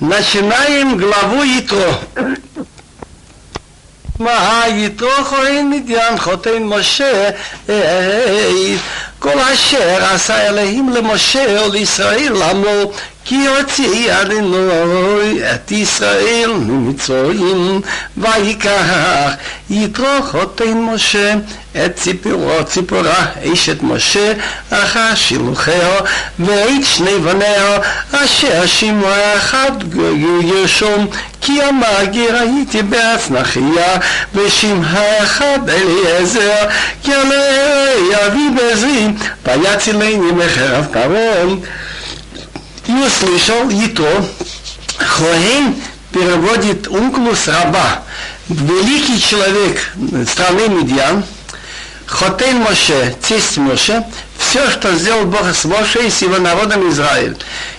Начинаем главу Итро. מה יתרו כהן מדיין חותן משה כל אשר עשה אלוהים למשה ולישראל למו כי הוציא אדינוי את ישראל ממצרים ויקח יתרו חותן משה את ציפורו ציפורה אשת משה אחר שילוחהו ואת שני בניה אשר שמוע אחד ירשום כי המגיר הייתי בהצנחיה ושמעה אחד אליעזר כי עלי אבי בעזרי ויצילני מחרב פרעה и услышал Итро, Хоэн переводит унклус раба, великий человек страны Медьян, Хотен Моше, тесть Моше, все, что сделал Бог с Моше и с его народом Израиль.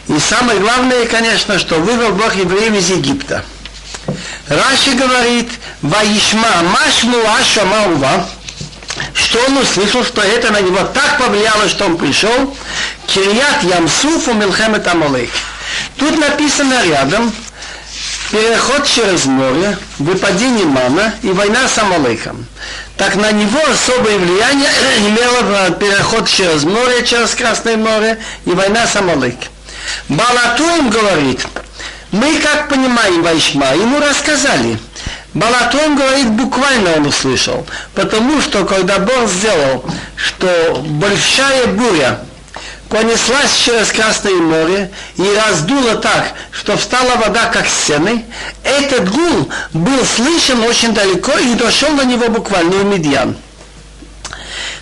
И самое главное, конечно, что вывел Бог евреев из Египта. Раши говорит, Ваишма, Машму Ашама что он услышал, что это на него так повлияло, что он пришел, Кирьят Ямсуфу Милхемет Амалек. Тут написано рядом переход через море, выпадение мана и война с Амалеком. Так на него особое влияние имело переход через море, через Красное море и война с Амалеком. Балатуем говорит, мы как понимаем Вайшма, ему рассказали – Балатон говорит, буквально он услышал, потому что когда Бог сделал, что большая буря понеслась через Красное море и раздула так, что встала вода как стены, этот гул был слышен очень далеко и дошел до него буквально в Медьян.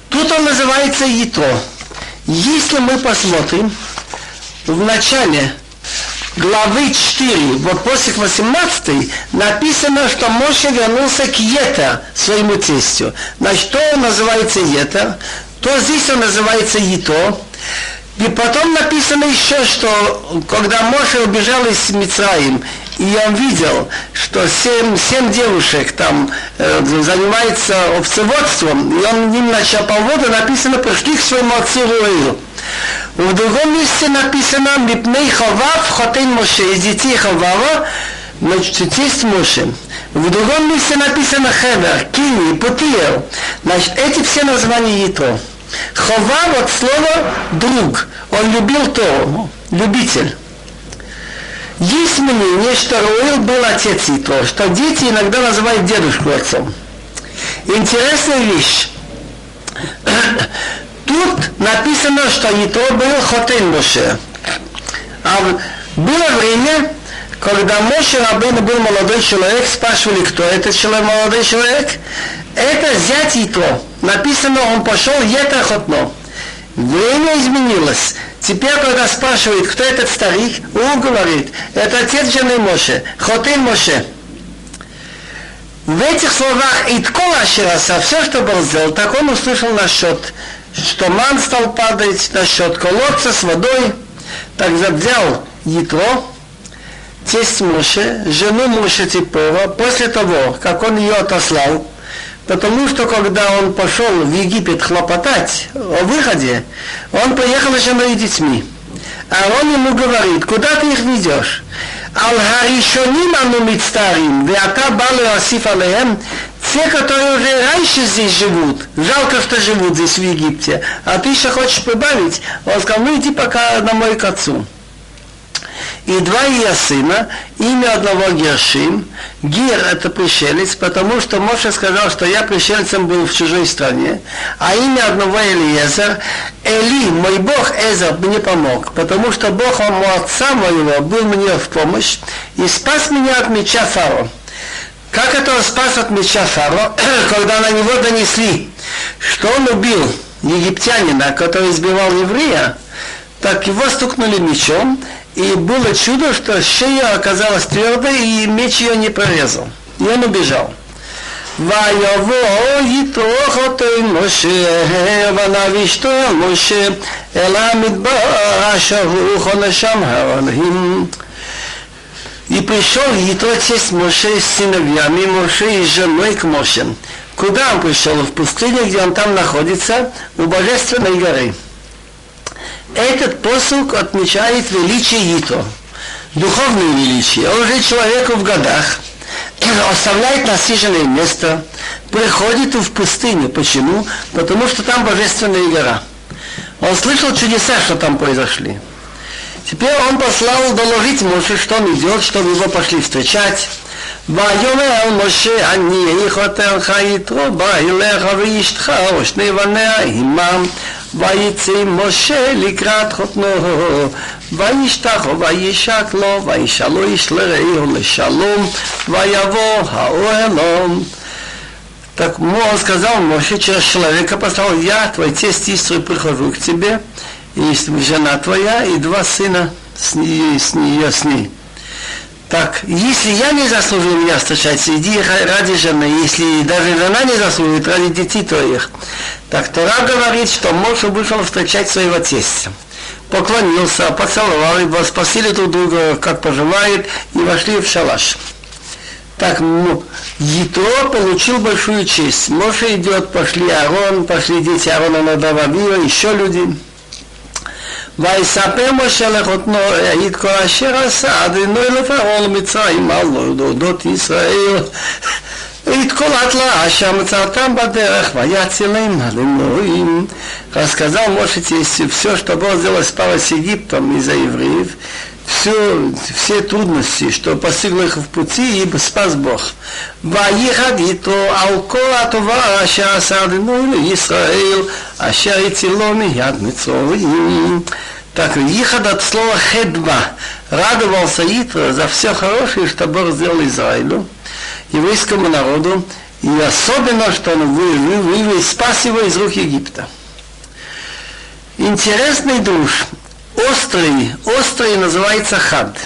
Тут он называется Ятро. Если мы посмотрим, в начале главы 4, вот после 18 написано, что Моше вернулся к Ета, своему тестю. Значит, что он называется Ета, то здесь он называется Ето. И потом написано еще, что когда Моше убежал из Мицраим, и он видел, что семь, семь девушек там э, занимаются овцеводством, и он им начал воду, написано, пришли к своему отцу Руэлю. В другом месте написано «Мипней хавав хотен Моше» из детей Хавава, значит, тесть Моше. В другом месте написано Хевер, Кини, Путиел. Значит, эти все названия Итро. Хова вот слово друг. Он любил то, любитель. Есть мнение, что Руэл был отец Итро, что дети иногда называют дедушку отцом. Интересная вещь. Тут написано, что Итро был Хотен Моше. А было время, когда Моше Рабейну был молодой человек, спрашивали, кто этот человек, молодой человек. Это зять Итро. Написано, он пошел Ета Хотно. Время изменилось. Теперь, когда спрашивают, кто этот старик, он говорит, это отец жены Моше, Хотин Моше. В этих словах Иткола Ашираса, все, что был сделал, так он услышал насчет что ман стал падать на счет колодца с водой, так взял Ятро, тесть Моше, жену Моше Типова, после того, как он ее отослал, потому что когда он пошел в Египет хлопотать о выходе, он поехал с женой и детьми. А он ему говорит, куда ты их ведешь? על הראשונים אנו מצטערים, ואתה בא להוסיף עליהם те, которые уже раньше здесь живут, жалко, что живут здесь в Египте, а ты еще хочешь прибавить, он сказал, ну иди пока домой к отцу. И два ее сына, имя одного Гершим, Гир это пришелец, потому что Моше сказал, что я пришельцем был в чужой стране, а имя одного Элиезер, Эли, мой Бог Эзер, мне помог, потому что Бог, он, отца моего, был мне в помощь и спас меня от меча Фаро. Как это он спас от меча Фаро, когда на него донесли, что он убил египтянина, который избивал еврея, так его стукнули мечом, и было чудо, что шея оказалась твердой, и меч ее не прорезал. И он убежал. ויבוא יתרוך אותו עם משה, ונבישתו על משה, אל המדבר אשר הוא חונשם האלוהים. И пришел Ятро тесть Моше с сыновьями Моше и женой к Моше. Куда он пришел? В пустыне, где он там находится, у Божественной горы. Этот посук отмечает величие Ито. духовное величие. Он уже человеку в годах, оставляет насиженное место, приходит в пустыню. Почему? Потому что там божественная гора. Он слышал чудеса, что там произошли. Теперь он послал доложить Моше, что он идет, чтобы его пошли встречать. ויאמר משה אני חותרך יתרו בא אליך ואשתך ושני בניה עמם ויצא משה לקראת חותנו וישתח וישק לו וישאלו איש לרעהו לשלום ויבוא האוהלום Так он сказал Моше через человека послал, я, твой тесть Истры, прихожу к тебе, и жена твоя, и два сына с нее, с нее, с ней. Так, если я не заслужил меня встречать, иди ради жены, если даже жена не заслужит, ради детей твоих. Так Тора говорит, что Моше вышел встречать своего тестя. Поклонился, поцеловал его, спросили друг друга, как поживает, и вошли в шалаш. Так, ну, Ятро получил большую честь. Моше идет, пошли Аарон, пошли дети Аарона на Дававира, еще люди. ויספר משה לחותנו את כל אשר עשה אדוני לפרעה למצרים על להודות ישראל את כל התלאה אשר מצאתם בדרך ויצילם על אלוהים. Рассказал Моше все, что было сделано с Павой с Египтом из-за евреев, все, все трудности, что постигло их в пути, и спас Бог. Ваехад то алко атова аша сардину Исраил, аша целоми яд мецовим. Так, Ихад от слова хедба, радовался Итра за все хорошее, что Бог сделал Израилю, еврейскому народу, и особенно, что он вывел, вывел спас его из рук Египта. Интересный душ острый, острый называется хад.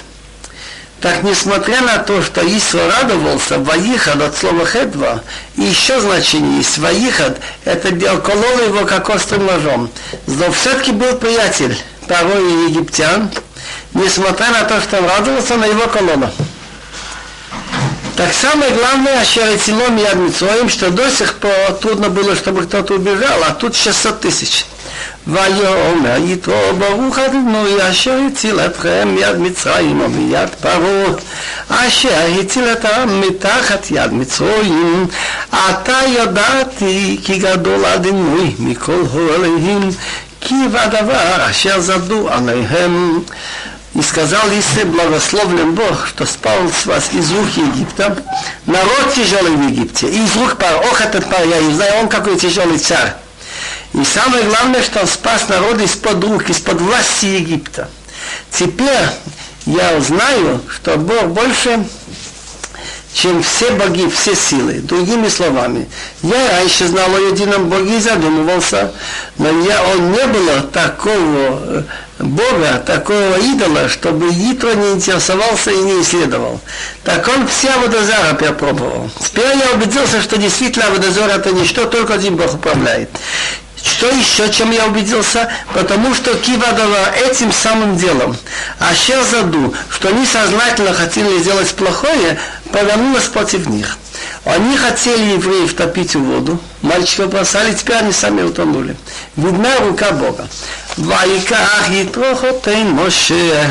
Так, несмотря на то, что Исра радовался, Ваихад от слова хедва, и еще значение есть, Ваихад, это колол его как острым ножом. Но все-таки был приятель порой египтян, несмотря на то, что он радовался на его колонну. Так самое главное, Ашерецилом и Адмицоим, что до сих пор трудно было, чтобы кто-то убежал, а тут 600 тысяч. ויאמר יתרו ברוך אדוני אשר הציל אתכם מיד מצרים ומיד פרעה אשר הציל את העם מתחת יד מצרים עתה ידעתי כי גדול אדוני מכל הוריהם Киева Адавар, Ашер Заду Анайхем, и сказал Исе, благословлен Бог, что спал с вас из рук Египта, народ тяжелый в Египте, и из рук пар, ох, этот пар, я не знаю, он какой тяжелый царь. И самое главное, что он спас народ из-под рук, из-под власти Египта. Теперь я узнаю, что Бог больше чем все боги, все силы. Другими словами, я раньше знал о едином Боге и задумывался, но я, он не было такого э, Бога, такого идола, чтобы Итро не интересовался и не исследовал. Так он все Аводозара перепробовал. Теперь я убедился, что действительно Аводозор это не что, только один Бог управляет. Что еще, чем я убедился? Потому что Кивадова этим самым делом, а заду, что они сознательно хотели сделать плохое, повернулась против них. Они хотели евреев топить в воду, мальчиков бросали, теперь они сами утонули. Видна рука Бога. ויקח יתרו חוטא משה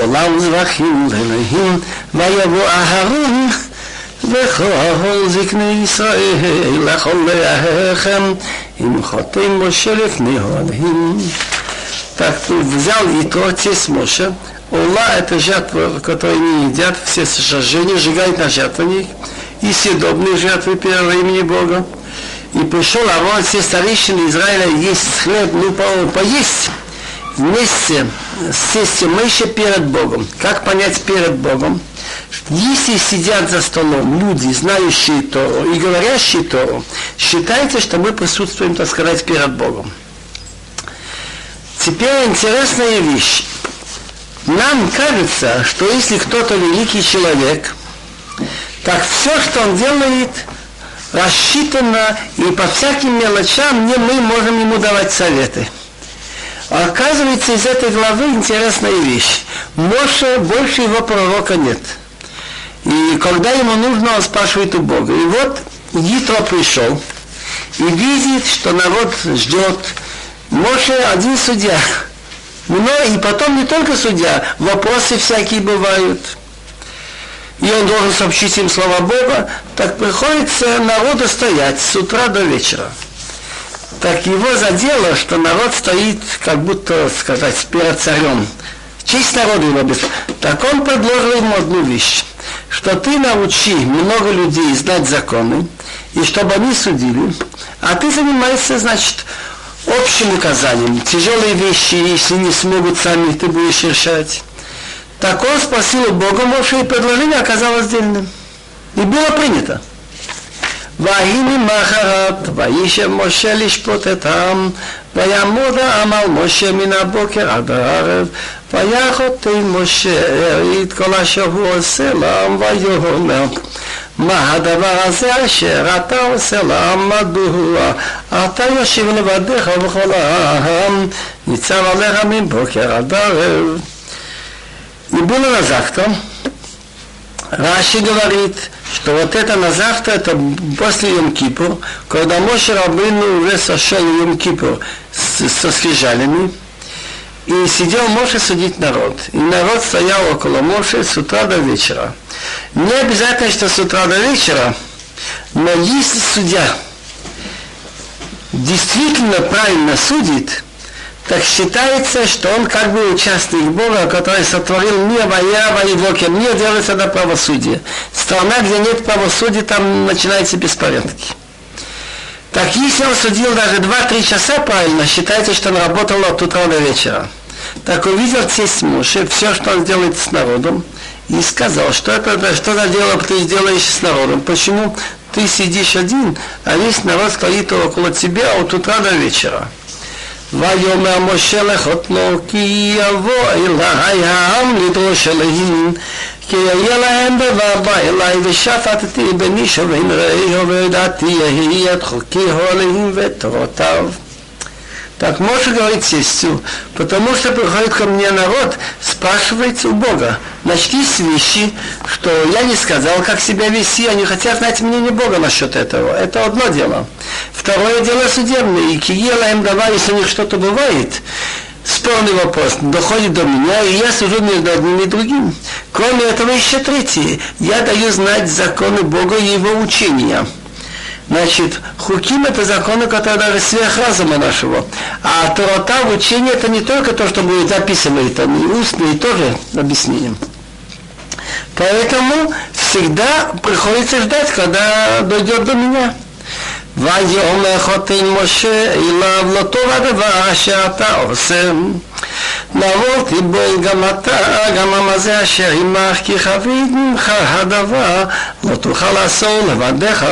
עולם זבחים לאלוהים ויבוא אהרון וכל זקני ישראל לכל לאחיכם Имхотым Моше Лефнигон. Так взял и то отец Моше, Ула – это жатва, которую не едят, все сожжения сжигают на жатвенник, и съедобные жертвы первого имени Бога. И пришел Арон, все старейшины Израиля, есть хлеб, ну, по поесть вместе с сестью Мыши перед Богом. Как понять перед Богом? Если сидят за столом люди, знающие то и говорящие то, считается, что мы присутствуем, так сказать, перед Богом. Теперь интересная вещь. Нам кажется, что если кто-то великий человек, так все, что он делает, рассчитано, и по всяким мелочам не мы можем ему давать советы. Оказывается, из этой главы интересная вещь. Моше больше его пророка нет. И когда ему нужно, он спрашивает у Бога. И вот Гитро пришел и видит, что народ ждет. Моше один судья. Но и потом не только судья, вопросы всякие бывают. И он должен сообщить им слова Бога, так приходится народу стоять с утра до вечера. Так его задело, что народ стоит, как будто, сказать, перед царем. Честь народа его без... Так он предложил ему одну вещь, что ты научи много людей знать законы, и чтобы они судили, а ты занимаешься, значит, общим наказанием. Тяжелые вещи, если не смогут сами, ты будешь решать. Так он спросил Бога, Моше, и предложение оказалось дельным. И было принято. Ваини Махарат, Ваиша Моше Лишпотетам, ויעמוד העם על משה מן הבוקר עד הערב, ויחוטא משה את כל אשר הוא עושה לעם, ויאמר מה הדבר הזה אשר אתה עושה לעם, מדוע אתה יושב לבדיך וכל העם ניצב עליך מבוקר עד ערב. И было на завтра, Раши говорит, что вот это на завтра, это после Йом-Кипур, когда Моше Рабыну уже сошел Йом-Кипур со скрижалями, и сидел Моше судить народ. И народ стоял около Моше с утра до вечера. Не обязательно, что с утра до вечера, но если судья действительно правильно судит, так считается, что он как бы участник Бога, который сотворил мир, Ваява и Вокер. Мир делается на правосудие. Страна, где нет правосудия, там начинаются беспорядки. Так если он судил даже 2-3 часа правильно, считается, что он работал от утра до вечера. Так увидел тесть Муше, все, что он делает с народом, и сказал, что это, что за дело ты сделаешь с народом, почему ты сидишь один, а весь народ стоит около тебя от утра до вечера. ויאמר משה לחותנו כי יבוא אלי העם לדרוש אלוהים כי יהיה להם דבר בא אלי ושפטתי במישו ובין רעהו וידעתי יהי את חוקי אלוהים ותורותיו Так Моше говорит сестью, потому что приходит ко мне народ, спрашивает у Бога, начни с вещи, что я не сказал, как себя вести, они хотят знать мнение Бога насчет этого. Это одно дело. Второе дело судебное. И Киела им давай, если у них что-то бывает, спорный вопрос доходит до меня, и я сужу между одним и другим. Кроме этого еще третье. Я даю знать законы Бога и его учения. Значит, хуким это законы, которые даже сверх разума нашего. А Торота в учении это не только то, что будет записано, это и устное, и тоже объяснение. Поэтому всегда приходится ждать, когда дойдет до меня. ויאמר חותן משה אליו לא טוב הדבר אשר אתה עושה. נבוא תיבול גם אתה, גם המזה אשר עמך, כי חבית ממך הדבר, לא תוכל לעשות לבדך.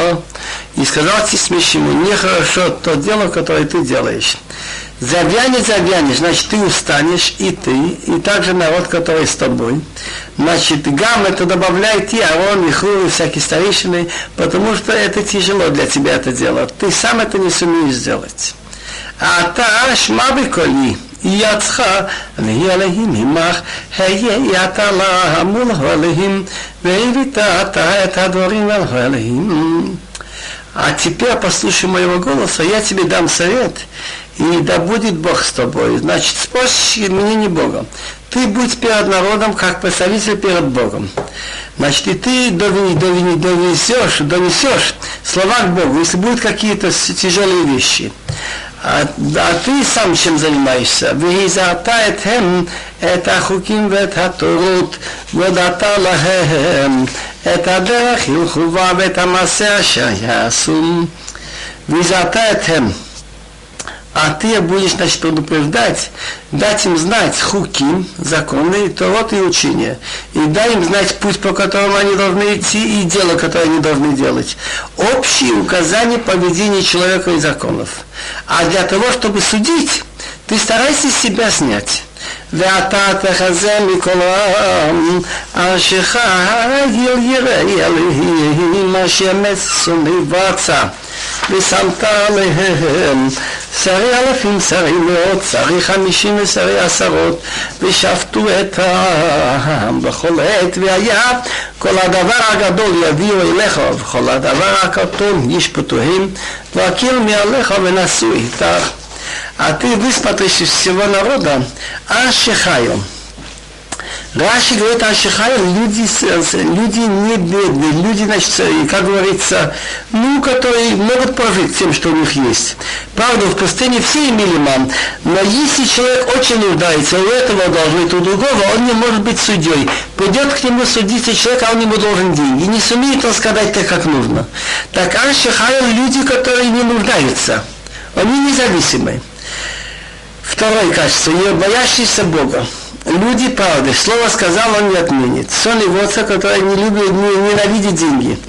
И сказал Тисмишему, нехорошо то дело, которое ты делаешь. Завянешь, завянешь, значит ты устанешь, и ты, и также народ, который с тобой. Значит, гам это добавляет и Арон, и Хру, и всякие старейшины, потому что это тяжело для тебя это делать. Ты сам это не сумеешь сделать. А та шмабы коли, и яцха, и алехим имах, хее ятала амул холехим, вейвита та это дворим алехим. А теперь послушай моего голоса, я тебе дам совет, и да будет Бог с тобой. Значит, спросишь мнение Бога. Ты будь перед народом, как представитель перед Богом. Значит, и ты довини, довини, донесешь, донесешь слова к Богу, если будут какие-то тяжелые вещи. А, а ты сам чем занимаешься? Это хуким вет хатурут, это а ты будешь, значит, предупреждать, дать им знать хуким, законы, торот и учения. И дай им знать путь, по которому они должны идти, и дело, которое они должны делать. Общие указания поведения человека и законов. А для того, чтобы судить, ты старайся себя снять. ואתה תחזה מכל העם, אשר חיל ירא אלוהים, אשר מסוני בצע, ושמת עליהם שרי אלפים, שרי מאות, שרי חמישים ושרי עשרות, ושפטו את העם בכל עת, והיה כל הדבר הגדול יביאו אליך, וכל הדבר הקטון ישפטוהם, והקיר מעליך ונשאו איתך. עתיד דיספטרי של סיבון הרודה, אשר חיום. Раши говорит, Ашихай, люди, люди не бедные, люди, значит, как говорится, ну, которые могут прожить тем, что у них есть. Правда, в пустыне все имели мам, но если человек очень нуждается, у этого должен быть, у другого, он не может быть судьей. Пойдет к нему судиться человек, а он ему должен деньги. Не сумеет он сказать так, как нужно. Так Ашихай, люди, которые не нуждаются, они независимые. Второе качество, не боящиеся Бога люди правды. Слово сказал, он не отменит. Сон и водца, который не любит, не, ненавидит деньги.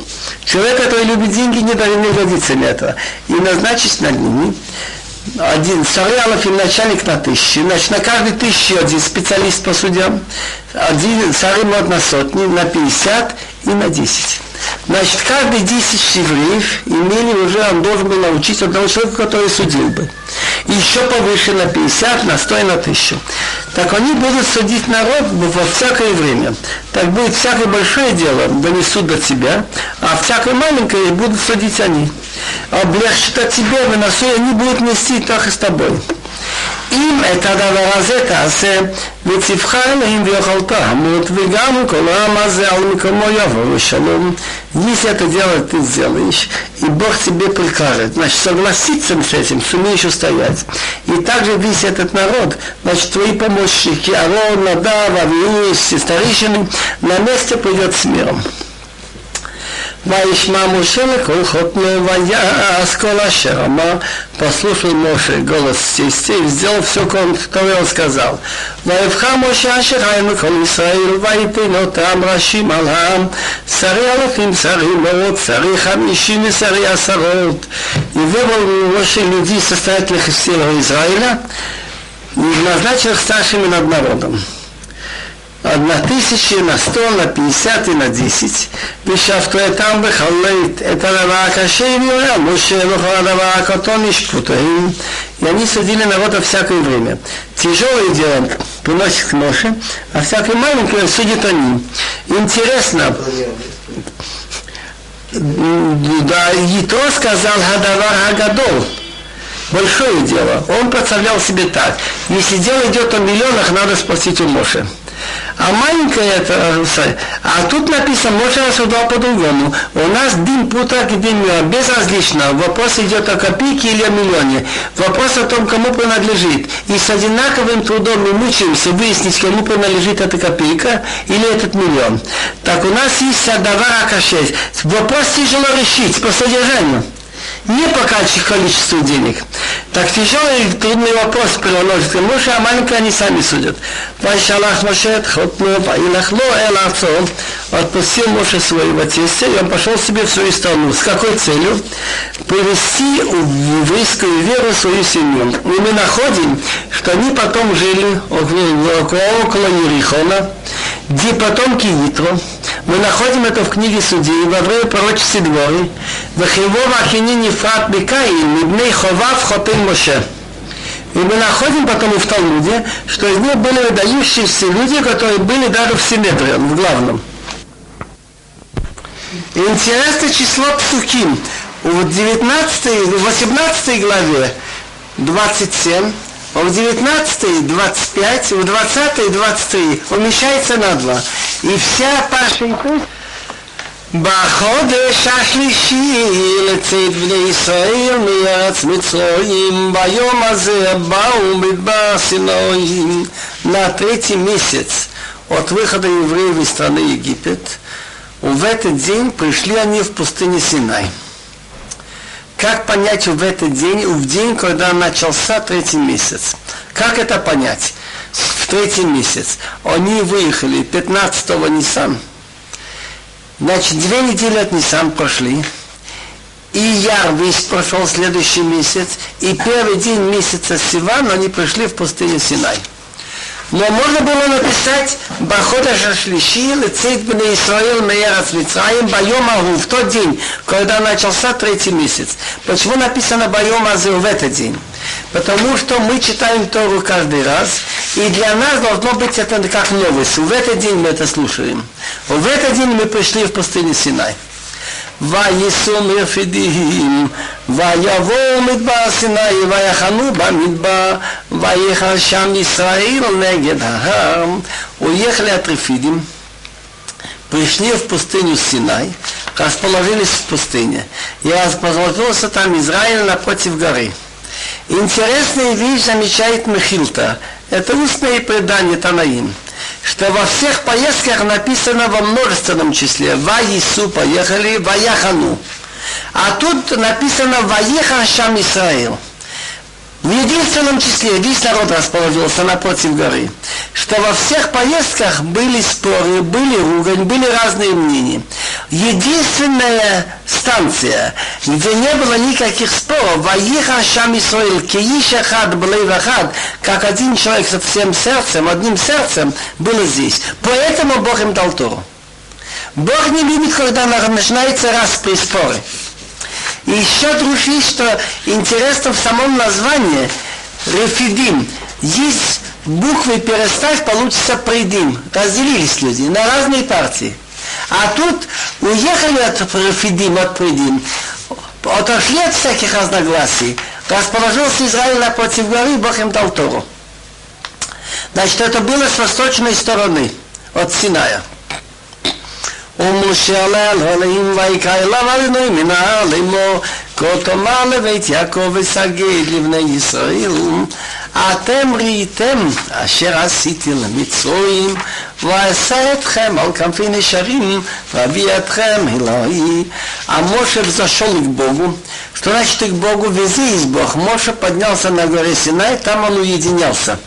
Человек, который любит деньги, не, не годится на это. И назначить над ними один царь Алафим начальник на тысячи, значит на каждой тысячи один специалист по судьям, один царь на сотни, на пятьдесят и на десять. Значит, каждый 10 евреев имели уже, он должен был научить одного человека, который судил бы. И еще повыше на 50, на 100 и на 1000. Так они будут судить народ во всякое время. Так будет всякое большое дело, донесут до тебя, а всякое маленькое будут судить они. Облегчит от тебя, выносу, они будут нести так и с тобой. אם את הדבר הזה תעשה, וציווך אלוהים ויכולת המות, וגם כל העם הזה על מקומו יבוא ושלום. Если это дело ты сделаешь, и Бог тебе прикажет, значит, согласиться с этим, сумеешь устоять. И также весь этот народ, значит, твои помощники, Арон, Надав, Авиус, старейшины, на месте придет с миром. Ваишма Мушелых Ваяс Колашер. Послушал Моше голос сестей, сделал все, что он сказал. Ваевха Моше Ашерхайм Кол Исраил Ваипино Там Рашим Алам Сари Алафим Сари Мород Сари Хамишим и Сари Асарот. И выбрал Моше людей состоятельных из всего Израиля и назначил их старшими над народом на тысячи, на сто, на пятьдесят и на десять. ושפטו אותם בחלית את הדבר הקשה ויורה משה וכל הדבר הקטון ישפוטהם. И они судили народ во всякое время. Тяжелое дело приносит к Моше, а всякое маленькое судят они. Интересно, да, Итро сказал Хадавар Хагадол, большое дело. Он представлял себе так, если дело идет о миллионах, надо спросить у Моши. А маленькая это, а тут написано, может рассуждал по-другому. У нас дым путак и дым безразлично. Вопрос идет о копейке или о миллионе. Вопрос о том, кому принадлежит. И с одинаковым трудом мы мучаемся выяснить, кому принадлежит эта копейка или этот миллион. Так у нас есть Садавар Акашес. Вопрос тяжело решить по содержанию не по количеству денег. Так тяжелый и трудный вопрос приложится Моше, а маленькие они сами судят. Вайшалах Моше Тхотну, Ваилахло Эл Арцо, отпустил Моше своего тестя, и он пошел себе в свою страну. С какой целью? Привести в еврейскую веру свою семью. И мы находим, что они потом жили около, около Ерихона, где потомки Итро, мы находим это в книге Судей, во время пророчества Дворы, Вахивова Ахини Нифрат Бекаин, Мибней Ховав Хотын Моше. И мы находим потом и в Талмуде, что из них были выдающиеся люди, которые были даже в Симметре, в главном. И интересное число Псуким. В 19, в 18 главе 27 в 19 25, в 20 23 умещается на два. И вся Пашенька בחודש השלישי לצאת בני ישראל מארץ מצרים, ביום הזה באו מדבר סינואים. На третий месяц от выхода евреев из страны Египет, в этот день пришли они в пустыню Синай. Как понять в этот день, в день, когда начался третий месяц? Как это понять? В третий месяц. Они выехали 15-го Нисан. Значит, две недели от Нисан прошли. И Яр весь прошел следующий месяц. И первый день месяца Сиван они пришли в пустыню Синай. Но можно было написать Бахода Шашлиши, Лецейт Бне Исраил Меерас Мицраим, Байом Агу, в тот день, когда начался третий месяц. Почему написано Байом Азу в этот день? Потому что мы читаем Тору каждый раз, и для нас должно быть это как новость. В этот день мы это слушаем. В этот день мы пришли в пустыню Синай. וייסעו מרפידים, ויבואו מדבר סיני, ויחנו במדבר, ויחל שם ישראל негед ההר. Уехали от Рефидим, пришли в пустыню Синай, расположились в пустыне, и расположился там Израиль напротив горы. Интересная вещь замечает Михилта. Это устное предание Танаим что во всех поездках написано во множественном числе. Ваису поехали, Ваяхану. А тут написано Ваехан Шам Исраил. В единственном числе весь народ расположился напротив горы, что во всех поездках были споры, были ругань, были разные мнения. Единственная станция, где не было никаких споров, Ваиха Шам Исраил, Кииша Хад Блейвахад, как один человек со всем сердцем, одним сердцем, было здесь. Поэтому Бог им дал Тору. Бог не любит, когда начинается раз при споры. И еще дружи, что интересно в самом названии Рефидим. Есть буквы переставь, получится придим. Разделились люди на разные партии. А тут уехали от Рефидим, от придим. Отошли от всяких разногласий. Расположился Израиль напротив горы, Бог им дал Тору. Значит, это было с восточной стороны, от Синая. ומשה עלה על הלאים ויקרא אליו אדוני מנהל לאמור כה תאמר לבית יעקב וסגד לבני ישראל אתם ראיתם אשר עשיתי למצרים ואעשה אתכם על כנפי נשרים ואביא אתכם אלוהי А Моше взошел к Богу. Что значит к Богу? Вези из Бог. Моше поднялся на горе Синай, там он уединялся.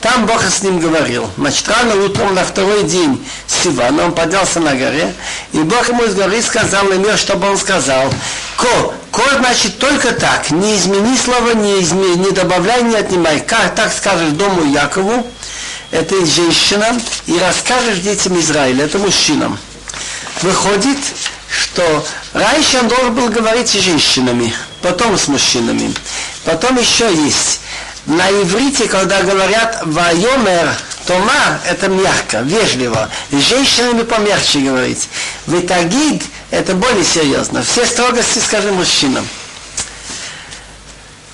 Там Бог с ним говорил. Значит, рано утром на второй день Сивана он поднялся на горе, и Бог ему из горы сказал мир, чтобы он сказал. Ко, ко значит только так, не измени слова, не, измени, не добавляй, не отнимай. Как так скажешь дому Якову, это женщина, и расскажешь детям Израиля, это мужчинам. Выходит, что раньше он должен был говорить с женщинами, потом с мужчинами. Потом еще есть на иврите, когда говорят «вайомер», Тома – это мягко, вежливо. С женщинами помягче говорить. Витагид – это более серьезно. Все строгости скажи мужчинам.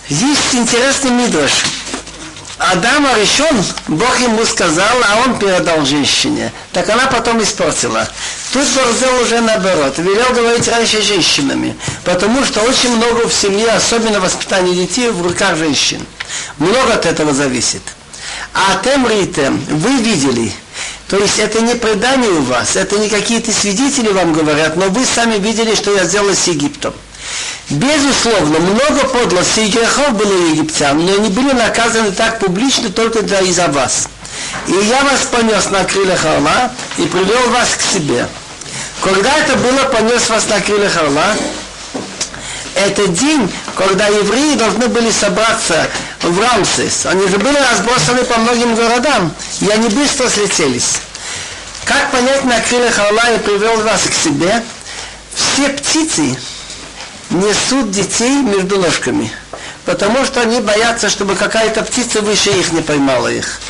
Есть интересный мидраш. Адама решен, Бог ему сказал, а он передал женщине. Так она потом испортила. Тут сделал уже наоборот. Велел говорить раньше женщинами. Потому что очень много в семье, особенно воспитание детей, в руках женщин. Много от этого зависит. А тем ритем, вы видели, то есть это не предание у вас, это не какие-то свидетели вам говорят, но вы сами видели, что я сделал с Египтом. Безусловно, много подлостей и грехов было у египтян, но они были наказаны так публично только из-за вас. И я вас понес на крыльях орла и привел вас к себе. Когда это было, понес вас на крыльях орла, это день, когда евреи должны были собраться в Рамсес. Они же были разбросаны по многим городам, и они быстро слетелись. Как понять на крыльях и привел вас к себе? Все птицы несут детей между ножками, потому что они боятся, чтобы какая-то птица выше их не поймала их.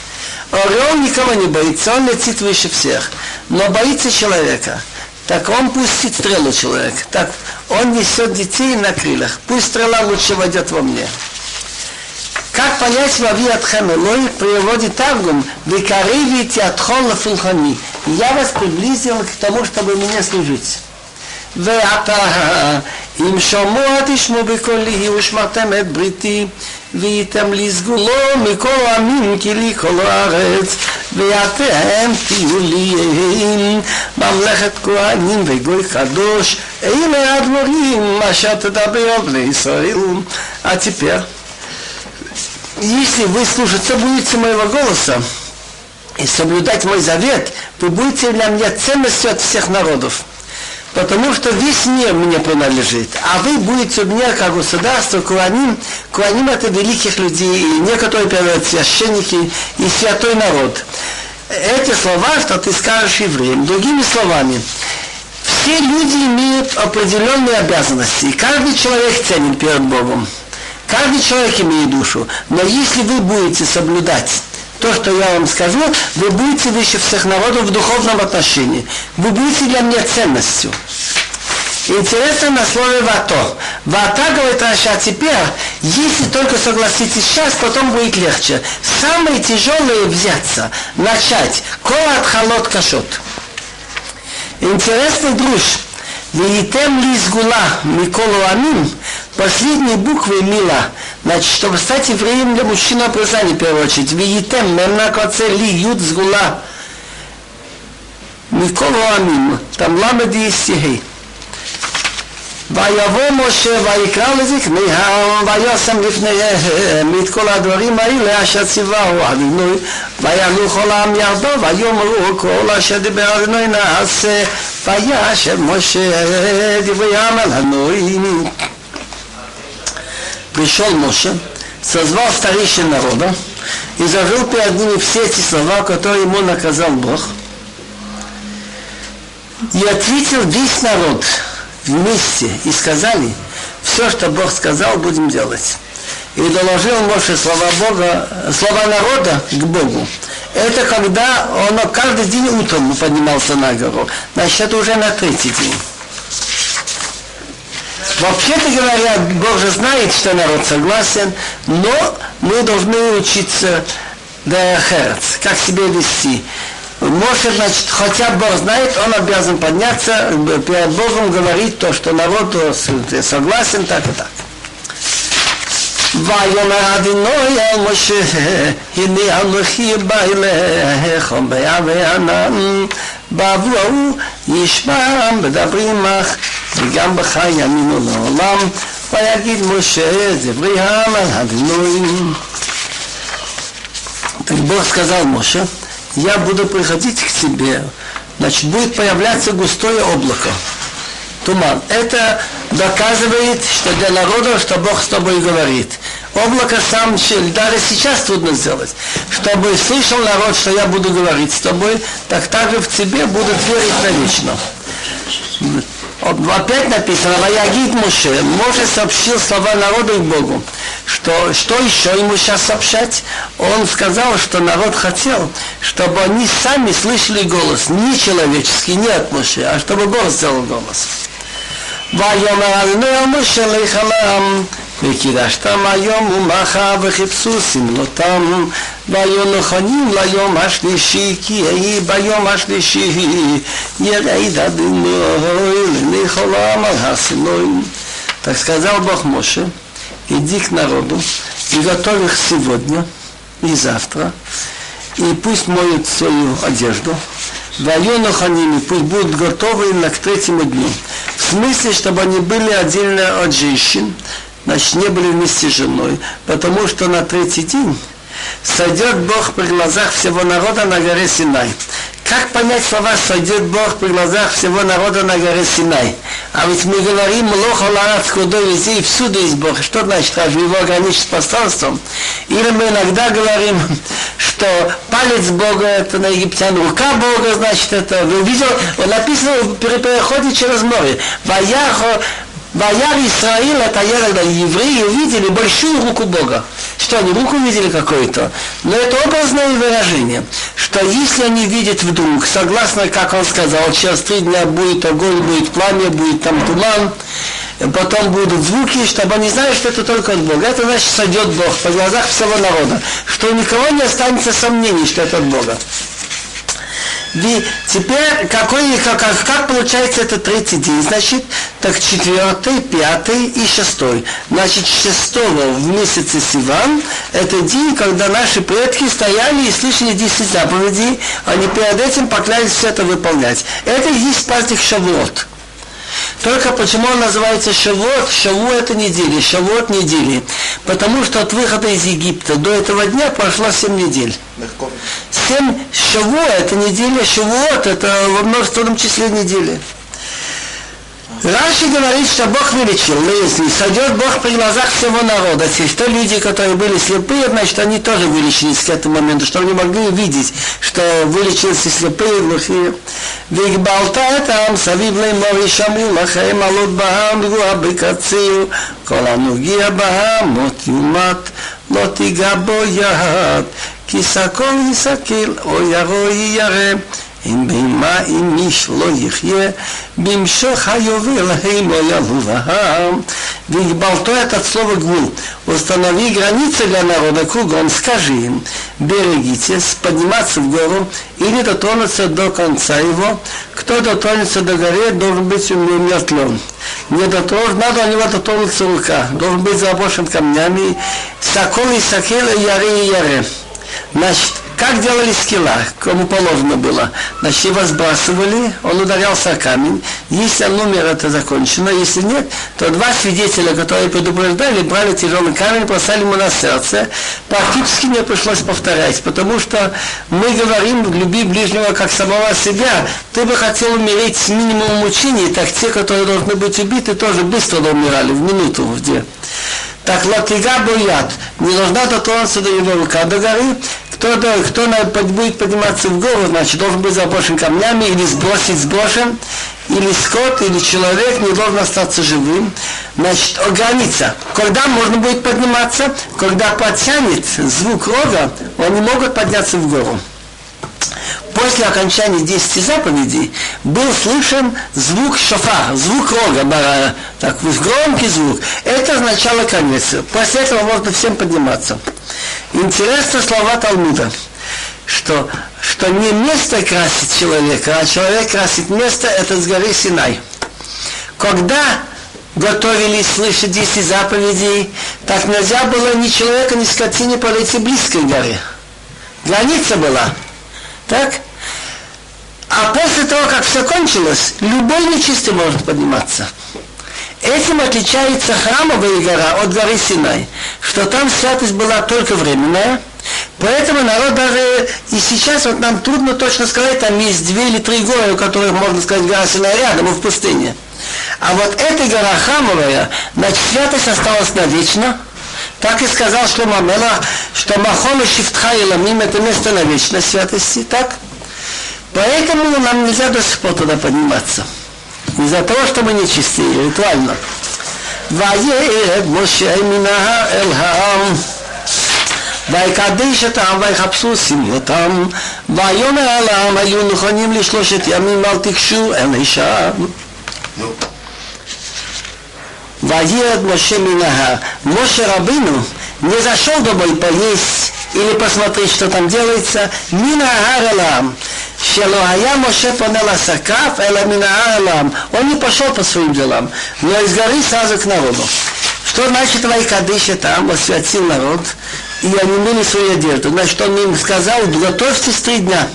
Орел никого не боится, он летит выше всех, но боится человека. Так он пустит стрелу человек. Так он несет детей на крыльях. Пусть стрела лучше войдет во мне. Как понять Вави от Хамелой приводит Таргум «Викариви тиатхон лафулхани» Я вас приблизил к тому, чтобы мне служить. ואתה, אם שמוע תשמעו בקולי ושמרתם את בריתי, והייתם לי סגולו מכל העמים כי לי כל הארץ, ואתם תהיו לי ממלכת כהנים וגוי קדוש, אלה הדברים אשר תדבר בני ישראל. если вы слушаться будете моего голоса и соблюдать мой завет, вы будете для меня ценностью от всех народов потому что весь мир мне принадлежит, а вы будете у меня как государство, Куаним, Куаним это великих людей, и некоторые переводят священники и святой народ. Эти слова, что ты скажешь евреям, другими словами, все люди имеют определенные обязанности, и каждый человек ценен перед Богом. Каждый человек имеет душу, но если вы будете соблюдать то, что я вам скажу, вы будете выше всех народов в духовном отношении. Вы будете для меня ценностью. Интересно на слове «вато». «Вата» говорит Раша, а теперь, если только согласитесь сейчас, потом будет легче. Самое тяжелое взяться, начать. Кола от халот кашот. Интересный друж. Веитем ли сгула Миколу Амин, последние буквы Мила, значит, чтобы стать евреем для мужчины описание в первую очередь. Веитем, мемнак ли юд сгула Миколу Амин, там ламеди есть ויבוא משה ויקרא לזקניהם וישם לפניהם את כל הדברים האלה אשר ציווהו אדינוי ויעלו כל העם ירדו ויאמרו כל אשר דיבר אדינוי נעשה וישב משה דברי העם על הנועים Пришел Моше, созвал старейшин народа и зажил перед ними все эти слова, которые ему наказал Бог. И ответил весь народ – вместе и сказали, все, что Бог сказал, будем делать. И доложил Моше слова Бога, слова народа к Богу. Это когда он каждый день утром поднимался на гору. Значит, это уже на третий день. Вообще-то говоря, Бог же знает, что народ согласен, но мы должны учиться да херц, как себя вести. Может, значит, хотя Бог знает, он обязан подняться, перед Богом говорить то, что народ согласен, так и так. ויאמר אדינוי אל משה, הנה אנוכי בא אליך בעבי ענן, בעבורו ישמעם מדברים עמך, וגם בך יאמינו לעולם, ויגיד משה דברי העם על אדינוי. Так Бог сказал Моше, я буду приходить к тебе, значит, будет появляться густое облако, туман. Это доказывает, что для народа, что Бог с тобой говорит. Облако сам, даже сейчас трудно сделать. Чтобы слышал народ, что я буду говорить с тобой, так также в тебе будут верить навечно. Опять написано, Ваягид Муше, Моше сообщил слова народу и Богу что, что еще ему сейчас сообщать? Он сказал, что народ хотел, чтобы они сами слышали голос, не человеческий, не от Моше, а чтобы Бог сделал голос. ויאמר אדוני אל משה לך לעם וקידשתם היום ומחה וחיפשו סמלותם והיו נכונים ליום השלישי כי יהי ביום השלישי ירד אדוני לכל העם על הסלוים. Так сказал Бог Моше, иди к народу и готовь их сегодня и завтра, и пусть моют свою одежду, Вайону ханими, пусть будут готовы на к третьему дню. В смысле, чтобы они были отдельно от женщин, значит, не были вместе с женой, потому что на третий день сойдет Бог при глазах всего народа на горе Синай. Как понять слова «сойдет Бог при глазах всего народа на горе Синай»? А ведь мы говорим «лоха ларат худой везде» и всюду есть Бог. Что значит, разве его ограничить пространством? Или мы иногда говорим, что палец Бога это на египтян, рука Бога, значит, это вы видел, написано при переходе через море. Ваяхо Ваяр Исраил, это евреи увидели большую руку Бога. Что, они руку видели какую-то? Но это образное выражение, что если они видят вдруг, согласно, как он сказал, через три дня будет огонь, будет пламя, будет там туман, потом будут звуки, чтобы они знали, что это только от Бога. Это значит, сойдет Бог по глазах всего народа, что никого не останется сомнений, что это от Бога. И теперь какой, как, как получается это третий день? Значит, так четвертый, пятый и шестой. Значит, шестого в месяце Сиван это день, когда наши предки стояли и слышали 10 заповедей, они перед этим поклялись все это выполнять. Это и есть праздник Шавуот. Только почему он называется Шавуот? Шаву это недели, Шавуот недели. Потому что от выхода из Египта до этого дня прошло 7 недель. Семь Шавуа это неделя, Шавуот это во множественном числе недели. Раши говорит, что Бог вылечил, если сойдет Бог при глазах всего народа, те, люди, которые были слепые, значит, они тоже вылечились к этому моменту, что они могли увидеть, что вылечились и слепые, и глухие. Вигбалта там, савивлей мови шамил, лахаем алот баам, гуа бекацию, коланугия баам, мот юмат, лот игабо яд, кисакон исакил, о яро и ярем. אם בהמה אם איש לא יחיה, במשוך היובל המו ילובם. Вигбалто от слова гвул. Установи границы для народа кругом, скажи им, берегитесь, подниматься в гору или дотронуться до конца его. Кто дотронется до горы, должен быть умертвлен. Не дотронуть, надо у него дотронуться рука, должен быть заброшен камнями. Сокол и сокел, и яре и яре. Значит, как делали скилла, кому положено было? Значит, его сбрасывали, он ударялся о камень. Если он умер, это закончено. Если нет, то два свидетеля, которые предупреждали, брали тяжелый камень, бросали ему на сердце. Практически не пришлось повторять, потому что мы говорим, люби ближнего как самого себя. Ты бы хотел умереть с минимумом мучений, так те, которые должны быть убиты, тоже быстро умирали, в минуту, где. Так латига боят, не должна дотронуться до его рука до горы, кто, да, кто будет подниматься в гору, значит, должен быть заброшен камнями или сбросить сброшен, или скот, или человек не должен остаться живым. Значит, граница. Когда можно будет подниматься? Когда потянет звук рога, они могут подняться в гору. После окончания 10 заповедей был слышен звук шофа, звук рога, так, громкий звук. Это означало конец. После этого можно всем подниматься. Интересно слова Талмуда, что, что не место красит человека, а человек красит место, это с горы Синай. Когда готовились слышать 10 заповедей, так нельзя было ни человека, ни скотине подойти близко к горе. Граница была. Так? А после того, как все кончилось, любой нечистый может подниматься. Этим отличается храмовая гора от горы Синай, что там святость была только временная, Поэтому народ даже и сейчас вот нам трудно точно сказать, там есть две или три горы, у которых можно сказать гора Синай рядом, в пустыне. А вот эта гора храмовая, значит, святость осталась навечно. Так и сказал Шлома Мелах, что Махома Шифтха и Ламим это место на вечной святости, так? Поэтому нам нельзя до сих пор туда подниматься. из-за того, что мы нечистые, ритуально. וירד משה מן אל העם ויקדש את העם ויחפשו שמלתם ויאמר אל העם היו נכונים לשלושת ימים אל תיגשו אל אישה Вадир Моше Минага. Моше Рабину, не зашел домой поесть или посмотреть, что там делается. Минагаралам. Шелоая Моше понела сакав, эла минагаралам. Он не пошел по своим делам, но из горы сразу к народу. Что значит твои кадыши там, освятил народ, и они мыли свою одежду. Значит, он им сказал, готовьтесь три дня.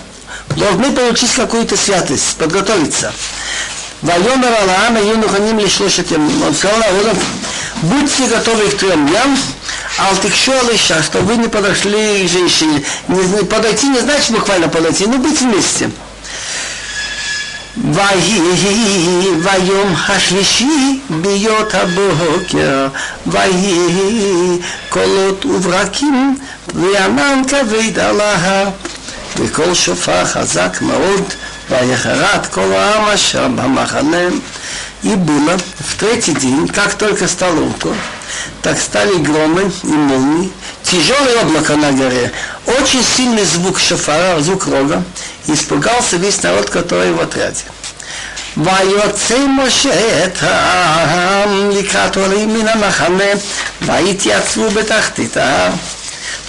Должны получить какую-то святость, подготовиться. ויאמר על העם היו נכונים לשלושת ימים. Он сказал народу, будьте готовы к трем дням, Алтикшу Алиша, что вы не подошли к женщине. Не, подойти не значит буквально подойти, но быть вместе. ויהי ביום השלישי ביות הבוקר, ויהי קולות וברקים וענן כבד על ההר, וקול שופר חזק מאוד, ויחרד כל העם אשר במחנה. И было в третий день, как только стало утро, так стали громы и молнии, тяжелые облака на горе, очень сильный звук шофара, звук рога, испугался весь народ, который в отряде. ויוצא משה את העם לקראת עולים מן המחנה ויתייצבו בתחתית ההר.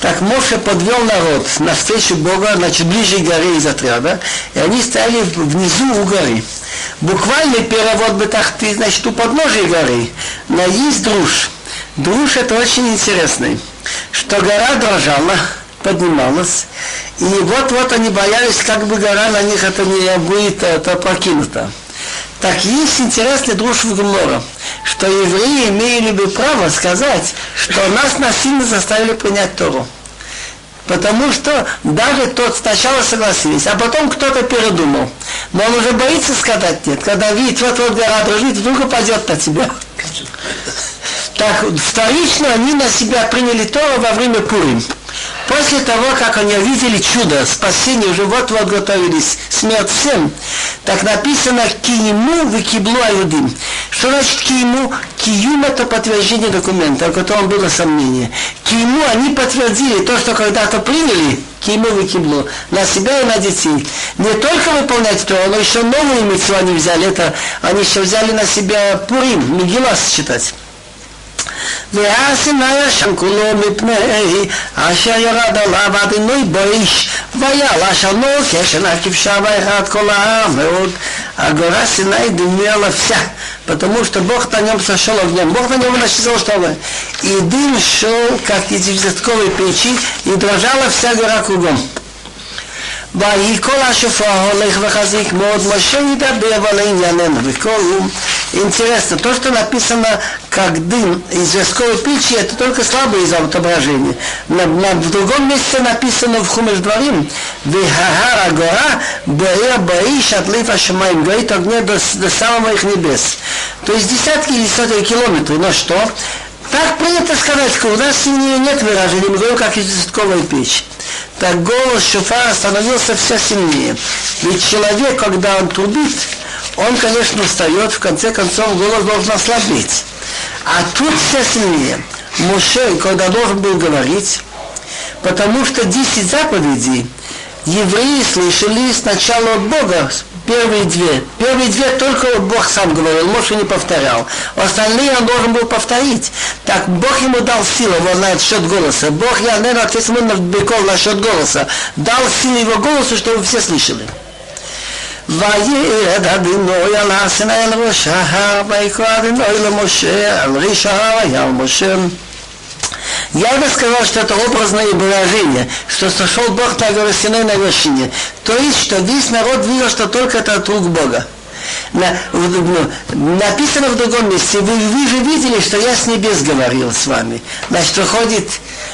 Так Моше подвел народ навстречу Бога, значит, ближе к горе из отряда, и они стояли внизу у горы. Буквальный перевод Бетахты, значит, у подножия горы, но есть друж. Друж это очень интересный, что гора дрожала, поднималась, и вот-вот они боялись, как бы гора на них это не будет это покинута. Так есть интересный друж в Гмора, что евреи имели бы право сказать, что нас насильно заставили принять Тору. Потому что даже тот сначала согласились, а потом кто-то передумал. Но он уже боится сказать нет. Когда видит, вот вот гора дрожит, вдруг упадет на тебя. Так, вторично они на себя приняли Тору во время Пурим. После того, как они увидели чудо, спасение, уже вот-вот готовились, смерть всем, так написано «Киему выкиблу аюдим». Что значит «Киему»? Киюм это подтверждение документа, о котором было сомнение. Киему они подтвердили то, что когда-то приняли, киему выкиблу, на себя и на детей. Не только выполнять то, но еще новые митцвы они взяли. Это они еще взяли на себя Пурим, Мигилас читать. והסיני שם כולו מפני אשר ירד עליו עד עינוי בויש ויעלה שלמו כשנה כבשה ואחד כל העם ועוד הגורה סיני דומה לה вся потому что Бог на нем сошел огнем. Бог на нем начал что вы. И дым шел, как из известковой печи, и дрожала вся гора кругом. ויהי כל השופר הולך וחזיק מאוד, משה ידבר על ענייננו וכל Интересно, то, что написано как дым из висковой печи, это только слабое из отображения. На, на, в другом месте написано в Хумеш Дворим, Вихахара гора, Бея Баиш, Атлиф Ашамаим, говорит огне до, до самого их небес. То есть десятки или сотни километров. Но что? Так принято сказать, что у нас нет выражения, мы говорим, как из висковой печи так голос шофара становился все сильнее. Ведь человек, когда он трубит, он, конечно, встает, в конце концов голос должен ослабеть. А тут все сильнее. Моше, когда должен был говорить, потому что 10 заповедей евреи слышали сначала от Бога, первые две. Первые две только Бог сам говорил, Моше не повторял. Остальные он должен был повторить. Так Бог ему дал силу, он знает счет голоса. Бог, я, наверное, отец на Беков насчет голоса. Дал силу его голосу, чтобы все слышали. וירד אדינוי על הסנה אל ראש ההר, ויקרא אדינוי למשה על ריש ההר היה משה. Я бы сказал, что это образное выражение, что сошел Бог на гору Синай на вершине. То есть, что весь народ видел, что только это от рук Бога. На, ну, написано в другом месте, вы, вы же видели, что я с небес говорил с вами. Значит, выходит,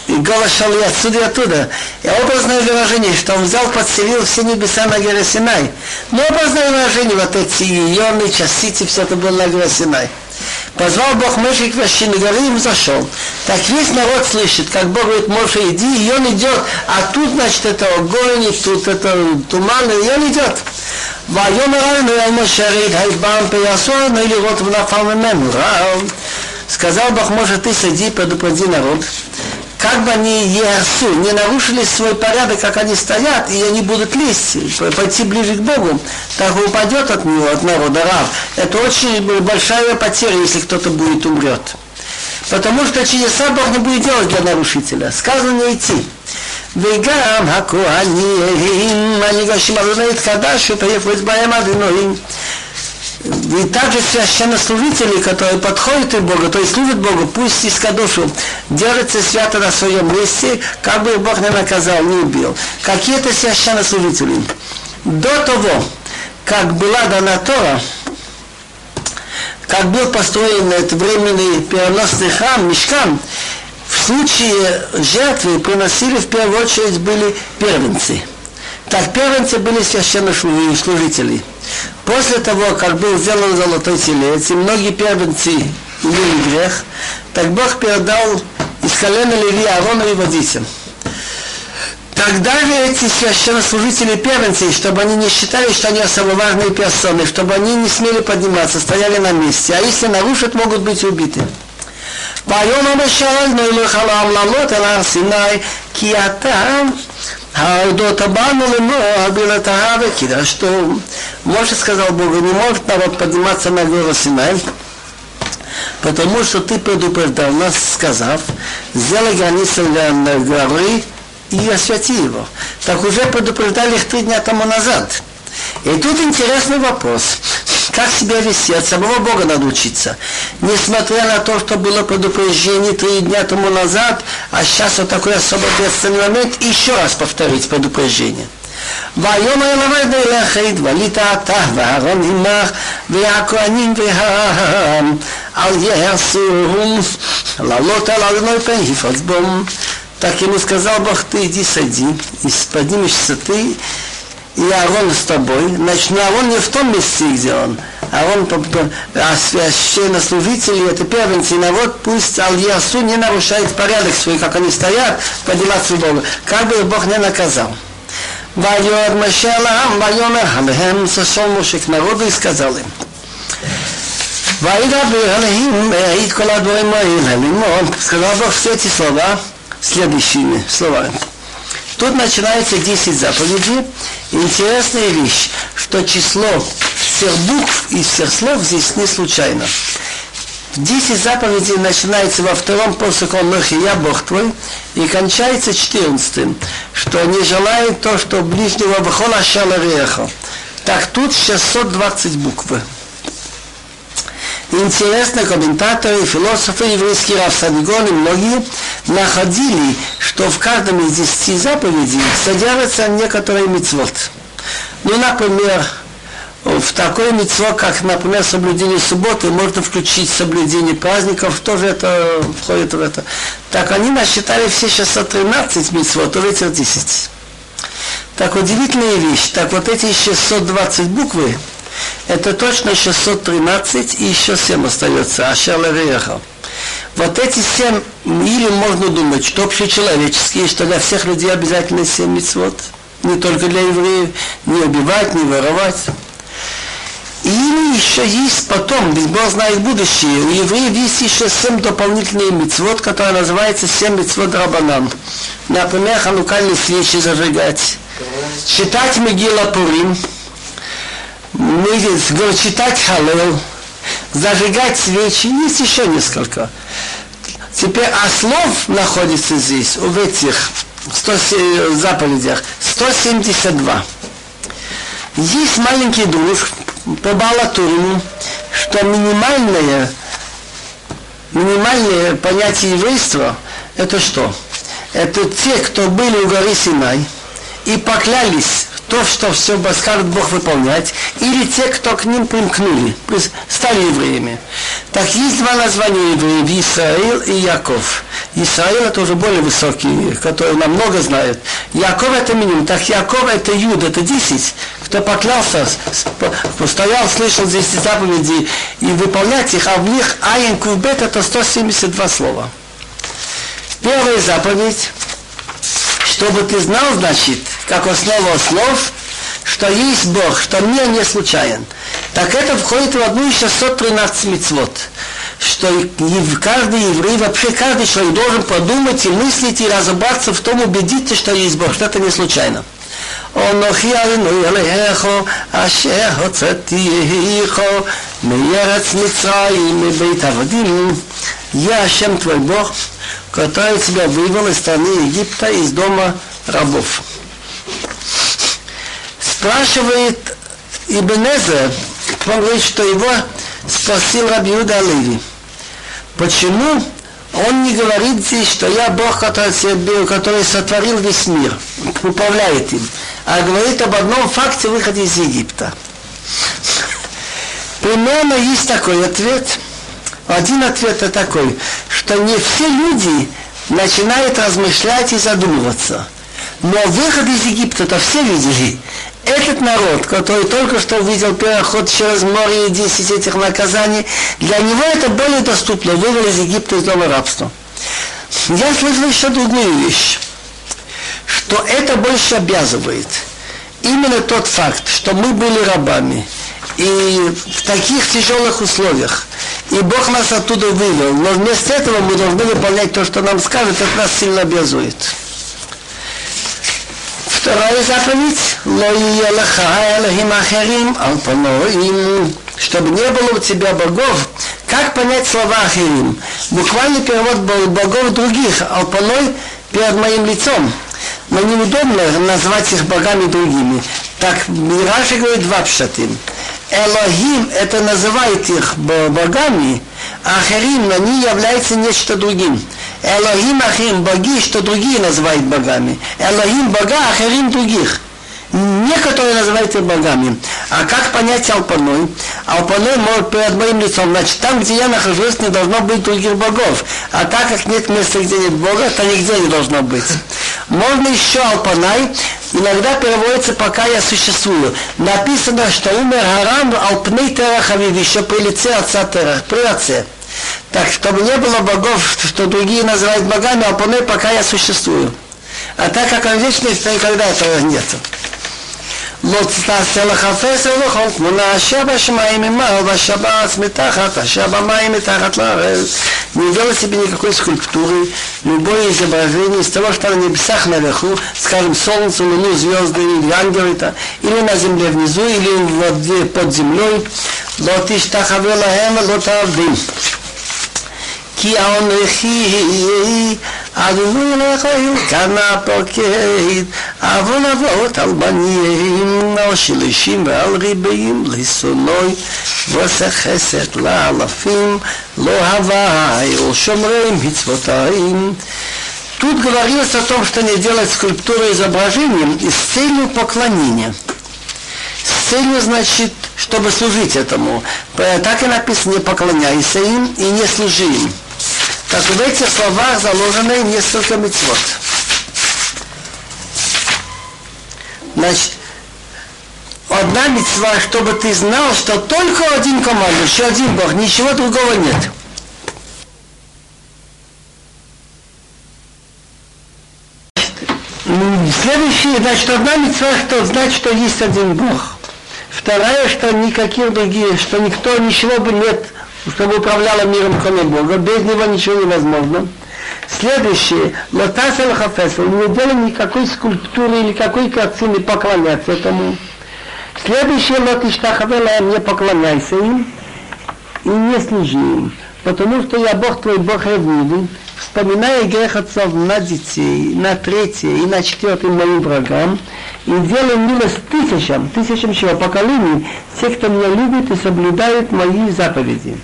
голос шел и отсюда и оттуда. И образное выражение, что он взял, подселил все небеса на горе Синай. Но образное выражение, вот эти ионы, частицы, все это было на горе Синай. Позвал Бог Моше к вершине горы и зашел. Так весь народ слышит, как Бог говорит, Моше, иди, и он идет. А тут, значит, это огонь, и тут это туман, и он идет. ויאמר אלינו אל משה ריד היבם פייסו עלינו לראות ונפל ממנו רב сказал Бог, может, ты сиди, предупреди народ, как бы они Иерсу не нарушили свой порядок, как они стоят, и они будут лезть, пойти ближе к Богу, так упадет от него, от народа раб. Это очень большая потеря, если кто-то будет умрет. Потому что чудеса Бог не будет делать для нарушителя. Сказано не идти. וגם הכהנים הניגשים על בני התקדש ופייפו בהם אדינוים и также священнослужители, которые подходят к Богу, то есть служат Богу, пусть из душу держатся свято на своем месте, как бы Бог не наказал, не убил. Какие-то священнослужители. До того, как была дана Тора, как был построен этот временный переносный храм, мешкан, в случае жертвы приносили в первую очередь были первенцы. Так первенцы были священнослужители. После того, как был сделан золотой телец, и многие первенцы имели грех, так Бог передал из колена Леви Аарона его детям. Тогда же эти священнослужители первенцы, чтобы они не считали, что они особо важные персоны, чтобы они не смели подниматься, стояли на месте, а если нарушат, могут быть убиты. והיום המשלנו לך לעמללות אל הר סיני, כי אתה Аудот обманули, но ну, обила Авеки, Кидра, что Моше сказал Богу, не может народ подниматься на гору Синай, потому что ты предупреждал нас, сказав, сделай границу для горы и освяти его. Так уже предупреждали их три дня тому назад. И тут интересный вопрос как себя вести, от самого Бога надо учиться. Несмотря на то, что было предупреждение три дня тому назад, а сейчас вот такой особо ответственный момент, еще раз повторить предупреждение. והיום ילמד אליך התבלית אתה ואהרון עמך והכהנים והעם אל יעשום לעלות על אדוני פן יפוץ בום так ему сказал Бог, ты иди сойди, и поднимешься ты и Аарон с тобой, значит, не Аарон не в том месте, где он, а он, а священнослужители, это первенцы, народ, пусть Аль-Ясу не нарушает порядок свой, как они стоят, подниматься Бога, как бы Бог не наказал. ויורד משה לעם ויאמר עליהם ששון משה к народу и сказал им וידבר עליהם העיד כל הדברים האלה, лимон. Сказал Бог все эти слова, следующими словами. Тут начинается 10 заповедей. Интересная вещь, что число всех букв и всех слов здесь не случайно. Десять заповедей начинается во втором посоке Лохи «Я Бог твой» и кончается четырнадцатым, что не желает то, что ближнего Бахола Шалареха. Так тут 620 букв. Интересно, комментаторы, философы еврейские, и многие находили, что в каждом из десяти заповедей содержатся некоторые мецвод. Ну, например, в такое митцво, как, например, соблюдение субботы, можно включить соблюдение праздников, тоже это входит в это. Так они насчитали все 613 митцвот, уже этих 10. Так удивительная вещь. Так вот эти 620 буквы, это точно 613 и еще 7 остается. Ашер Левеяха. Вот эти семь, или можно думать, что общечеловеческие, что для всех людей обязательно семь митцвот, не только для евреев, не убивать, не воровать. Или еще есть потом, ведь Бог знает будущее, у евреев есть еще семь дополнительных мецвод, которые называются семь мецвод Рабанан. Например, ханукальные свечи зажигать, читать Мегила Пурим, читать Халел, зажигать свечи, есть еще несколько. Теперь, а слов находится здесь, в этих 100 заповедях, 172. Есть маленький душ, по Балатурину, что минимальное, минимальное понятие еврейства – это что? Это те, кто были у горы Синай и поклялись то, что все скажет Бог выполнять, или те, кто к ним примкнули, стали евреями. Так есть два названия евреев, Исраил и Яков. Исраил это уже более высокий, который намного знает. Яков это минимум. Так Яков это Юд, это 10. Кто поклялся, стоял, слышал здесь заповеди и выполнять их, а в них Айн Кубет это 172 слова. Первая заповедь, чтобы ты знал, значит, как основа слов, что есть Бог, что мир не случайен. Так это входит в одну из 613 мецвод что каждый еврей, вообще каждый человек должен подумать и мыслить и разобраться в том, убедиться, что есть Бог, что это не случайно. אנוכי אדוני אלוהיך אשר הוצאתיך מארץ מצרים מבית עבדים я Ашем твой Бог, который тебя вывел из страны Египта, из дома рабов. Спрашивает Ибнезер, он говорит, что его спросил Раби Юда Леви, почему он не говорит здесь, что я Бог, который, который сотворил весь мир, управляет им, а говорит об одном факте выхода из Египта. Примерно есть такой ответ. Один ответ такой, что не все люди начинают размышлять и задумываться. Но выход из Египта-то все видели. Этот народ, который только что увидел переход через море и 10 этих наказаний, для него это более доступно, вывел из Египта из дома рабства. Я слышал еще другую вещь, что это больше обязывает. Именно тот факт, что мы были рабами, и в таких тяжелых условиях, и Бог нас оттуда вывел, но вместо этого мы должны выполнять то, что нам скажет, это нас сильно обязует. Вторая заповедь, «Ло лаха элохим ахерим алпаноим», чтобы не было у тебя богов. Как понять слова ахерим? Буквальный перевод богов других, алпаной перед моим лицом. Но неудобно назвать их богами другими. Так Мираши говорит два пшатим. Элохим это называет их богами, а Ахерим, они являются нечто другим. Элохим Ахим, боги, что другие называют богами. Элохим бога, Ахерим других. Некоторые называют их богами. А как понять Алпаной? Алпаной может перед моим лицом. Значит, там, где я нахожусь, не должно быть других богов. А так как нет места, где нет Бога, то нигде не должно быть. Можно еще Алпанай, иногда переводится «пока я существую». Написано, что умер Харам Алпней Терахавив, еще при лице отца Терах, при отце. Так, чтобы не было богов, что другие называют богами, Алпанай, пока я существую. А так как он вечный, то никогда этого нет. לא תעשה לך פסל וכל תמונה אשר בשמיים ממעל והשבץ מתחת אשר במים מתחת לארץ. Не делай себе никакой скульптуры, любое изображение из того, что на небесах наверху, скажем, солнце, луну, звезды или ангелы, или на земле внизу, или в воде под землей. לא תשתחווה להם ולא תעבדים. כי אנכי אדוני אלוהיכם כנה פוקד עוון אבות על בנים על שלישים ועל ריבעים לשונוי ועושה חסד לאלפים לא הווי ושומרי מצוותיים Тут говорилось о том, что не делать скульптуры изображением и с целью поклонения. С целью, значит, чтобы служить этому. Так и написано, не поклоняйся им и не служи им. Так в этих словах заложены несколько мецвод. Значит, одна мецва, чтобы ты знал, что только один командующий, один Бог, ничего другого нет. Следующее, значит, одна мецва, что знать, что есть один Бог. Вторая, что никаких других, что никто, ничего бы нет чтобы управляла миром, кроме Бога. Без него ничего невозможно. Следующее, Лотас аль Хафесл, не делаем никакой скульптуры или какой картины поклоняться этому. Следующее, Лот Иштахавела, не поклоняйся им и не служи им, потому что я Бог твой, Бог ревнивый, вспоминая грех отцов на детей, на третье и на четвертое моим врагам, и делаю милость тысячам, тысячам чего поколений, те, кто меня любит и соблюдает мои заповеди.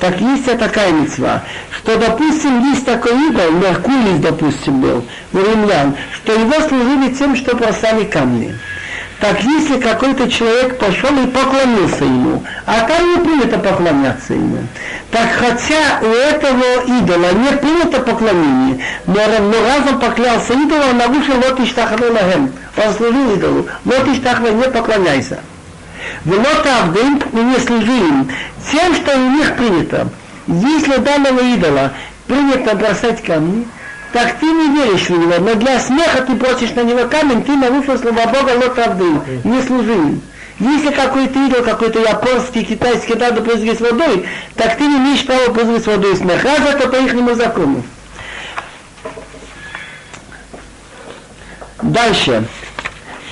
Так есть такая мецва, что, допустим, есть такой идол, Меркулис, допустим, был, у римлян, что его служили тем, что бросали камни. Так если какой-то человек пошел и поклонился ему, а там не принято поклоняться ему, так хотя у этого идола не принято поклонение, но, но раз он поклялся идолу, он нарушил вот иштахве лагем, он служил идолу, вот иштахве, не поклоняйся. Велот Авдым и не служи им тем, что у них принято. Если данного идола принято бросать камни, так ты не веришь в него, но для смеха ты бросишь на него камень, ты нарушил слова Бога лот Авдым, не служи им. Если какой-то идол, какой-то японский, китайский надо пользоваться водой, так ты не имеешь права пользоваться водой смех. Раз это по их закону. Дальше.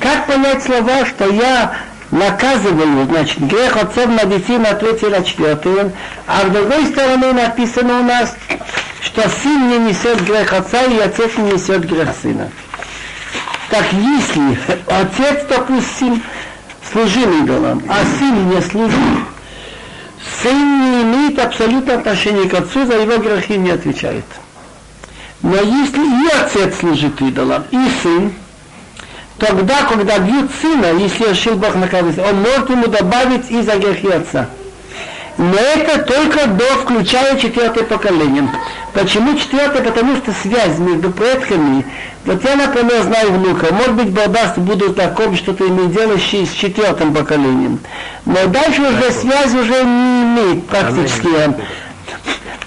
Как понять слова, что я наказывали, значит, грех отцов на детей на третий, на четвертый. А с другой стороны написано у нас, что сын не несет грех отца, и отец не несет грех сына. Так если отец, допустим, служил идолам, а сын не служил, сын не имеет абсолютно отношения к отцу, за его грехи не отвечает. Но если и отец служит идолам, и сын, тогда, когда бьют сына, если решил Бог наказать, он может ему добавить и за грехи отца. Но это только до включая четвертое поколение. Почему четвертое? Потому что связь между предками, вот я, например, знаю внука, может быть, Барбас буду знаком, что-то имеет дело с четвертым поколением. Но дальше уже связь уже не имеет практически.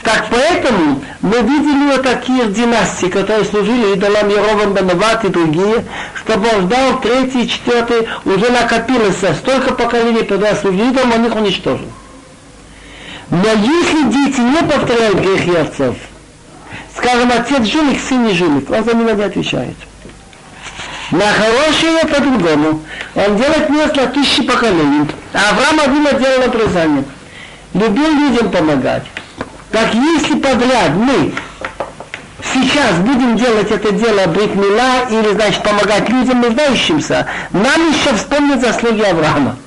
Так поэтому мы видели вот такие династии, которые служили идолам Ерован Банават и другие, чтобы он ждал третий, четвертый, уже накопилось столько поколений, когда служили идолам, он их уничтожил. Но если дети не повторяют грехи отцов, скажем, отец жулик, сын не жулик, он за него не отвечает. На хорошее по-другому. Он делает на тысячи поколений. А Авраам Авина делал обрезание. Любил людям помогать. Так если подряд мы сейчас будем делать это дело бритмила или, значит, помогать людям нуждающимся, нам еще вспомнят заслуги Авраама.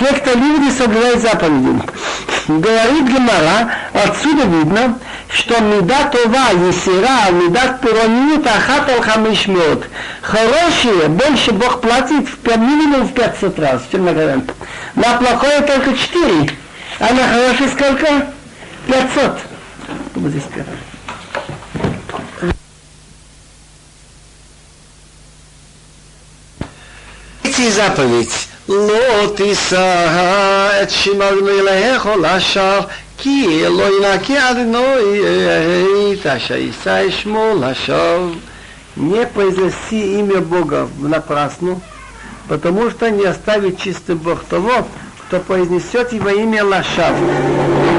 Те, кто любит и соблюдает заповеди. Говорит Гемара, отсюда видно, что меда това, есира, меда пиронит, ахат ал хамишмет. Хорошие, больше Бог платит в минимум в 500 раз, на На плохое только 4. А на хорошее сколько? 500. Вот здесь первое. Третья заповедь. לא תישא את שמע אלוהיך לשווא כי לא ינקה אדינוי את אשר יישא שמו לשווא. Не произноси имя Бога напрасно, потому что не оставит чистым Бог того, кто произнесет его имя Лашав.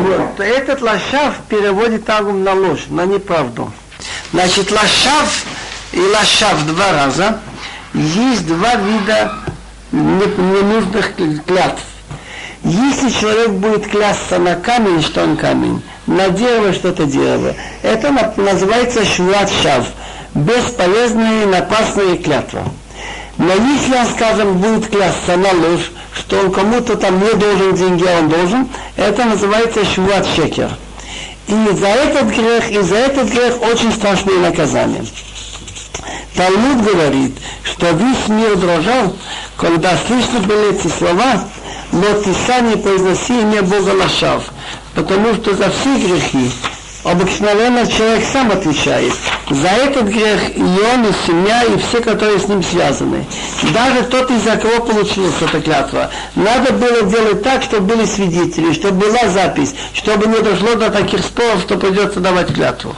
Вот. Этот Лашав переводит Агум на ложь, на неправду. Значит, Лашав и Лашав два раза. Есть два вида ненужных клятв. Если человек будет клясться на камень, что он камень, на дерево, что это дерево, это называется швуат шав, бесполезная и напасная клятва. Но если скажем, будет клясться на ложь, что он кому-то там не должен деньги, а он должен, это называется швуат шекер. И за этот грех, и за этот грех очень страшные наказания. Талмуд говорит, что весь мир дрожал, когда слышны были эти слова, но ты сам не произноси имя Бога Лашав, потому что за все грехи обыкновенно человек сам отвечает. За этот грех и он, и семья, и все, которые с ним связаны. Даже тот, из-за кого получилась эта клятва. Надо было делать так, чтобы были свидетели, чтобы была запись, чтобы не дошло до таких споров, что придется давать клятву.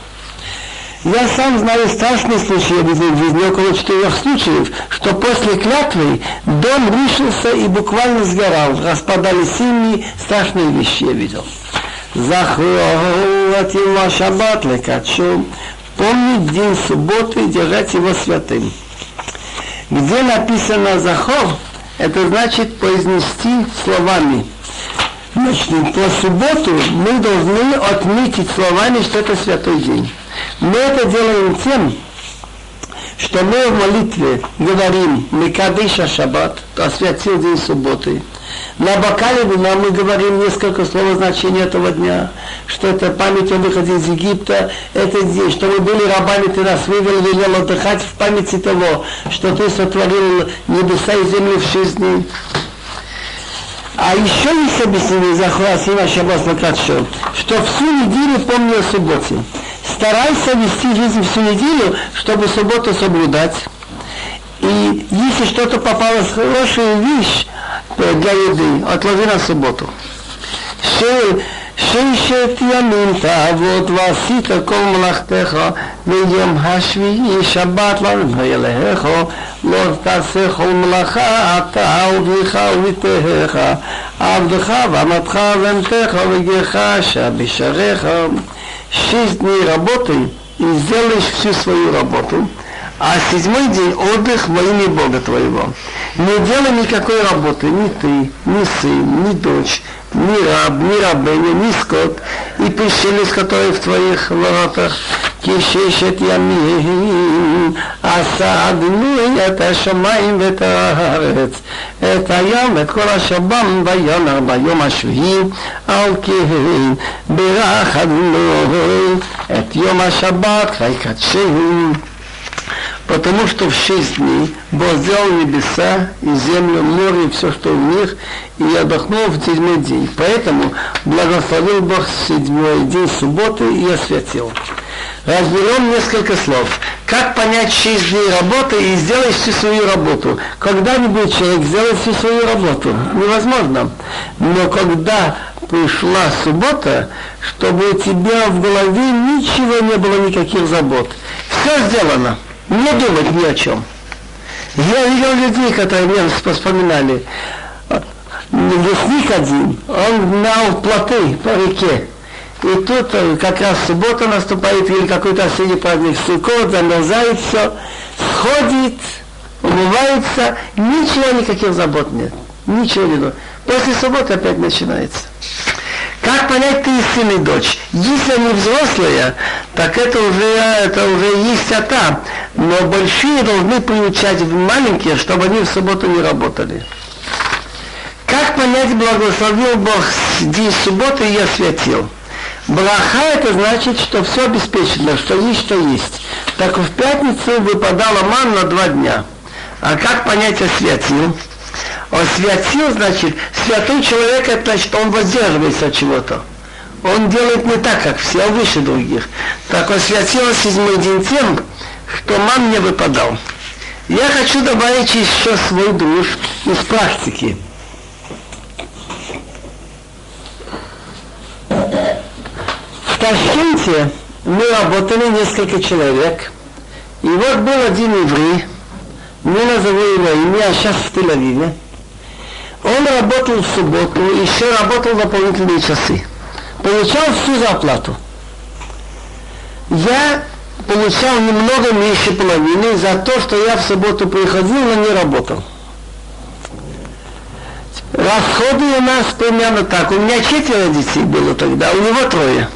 Я сам знаю страшные случаи в жизни, около четырех случаев, что после клятвы дом рушился и буквально сгорал. Распадались семьи, страшные вещи я видел. Захуат его шаббат лекачу. Помнить день субботы и держать его святым. Где написано захор, это значит произнести словами. Значит, по субботу мы должны отметить словами, что это святой день. Мы это делаем тем, что мы в молитве говорим Микадыша Шаббат, освятил день субботы. На бокале вина мы говорим несколько слов значения этого дня, что это память о выходе из Египта, это день, что мы были рабами, ты нас вывел, велел отдыхать в памяти того, что ты сотворил небеса и землю в дней. А еще есть объяснение Захуасима Шаббат Лакатшо, что всю неделю помню о субботе старайся вести жизнь всю неделю, чтобы субботу соблюдать. И если что-то попалось хорошая вещь для еды, отложи на субботу. ששת ימים תעבוד ועשית כל מלאכתך ויום השביעי שבת לנו אלוהיך לא תעשה כל מלאכה אתה וביך וביתך עבדך ואמתך ובנתך וגרך אשר בשעריך шесть дней работай и сделаешь всю свою работу, а седьмой день отдых во имя Бога твоего. Не делай никакой работы, ни ты, ни сын, ни дочь, ни раб, ни рабыня, ни скот, и пришелец, который в твоих воротах, כששת ימים עשה אדוני את השמיים ואת הארץ, את הים ואת כל השבם ויאמר ביום השביעי על כן ברך אדוני את יום השבת ויקדשהו потому что в шесть дней Бог сделал небеса и землю, море и все, что в них, и отдохнул в седьмой день. Поэтому благословил Бог седьмой день субботы и освятил. Разберем несколько слов. Как понять шесть дней работы и сделать всю свою работу? Когда-нибудь человек сделает всю свою работу? Невозможно. Но когда пришла суббота, чтобы у тебя в голове ничего не было, никаких забот. Все сделано не думать ни о чем. Я видел людей, которые мне вспоминали. Лесник один, он гнал плоты по реке. И тут э, как раз суббота наступает, или какой-то осенний праздник Сукот, замерзает все, сходит, умывается, ничего, никаких забот нет. Ничего не нужно. После субботы опять начинается. Как понять, ты сын и дочь? Если они взрослые, так это уже, это уже есть ата. Но большие должны приучать маленькие, чтобы они в субботу не работали. Как понять, благословил Бог день субботы и я святил? Браха это значит, что все обеспечено, что есть, что есть. Так в пятницу выпадала ман на два дня. А как понять освятил? Освятил, значит, святой человек, это значит, он воздерживается от чего-то. Он делает не так, как все, а выше других. Так освятил седьмой день тем, что мам не выпадал. Я хочу добавить еще свой душ из практики. В Ташкенте мы работали несколько человек. И вот был один еврей, не назову его имя, а сейчас в Тель-Авиве. Он работал в субботу, еще работал дополнительные часы. Получал всю зарплату. Я получал немного меньше половины за то, что я в субботу приходил, но не работал. Расходы у нас примерно так. У меня четверо детей было тогда, у него трое.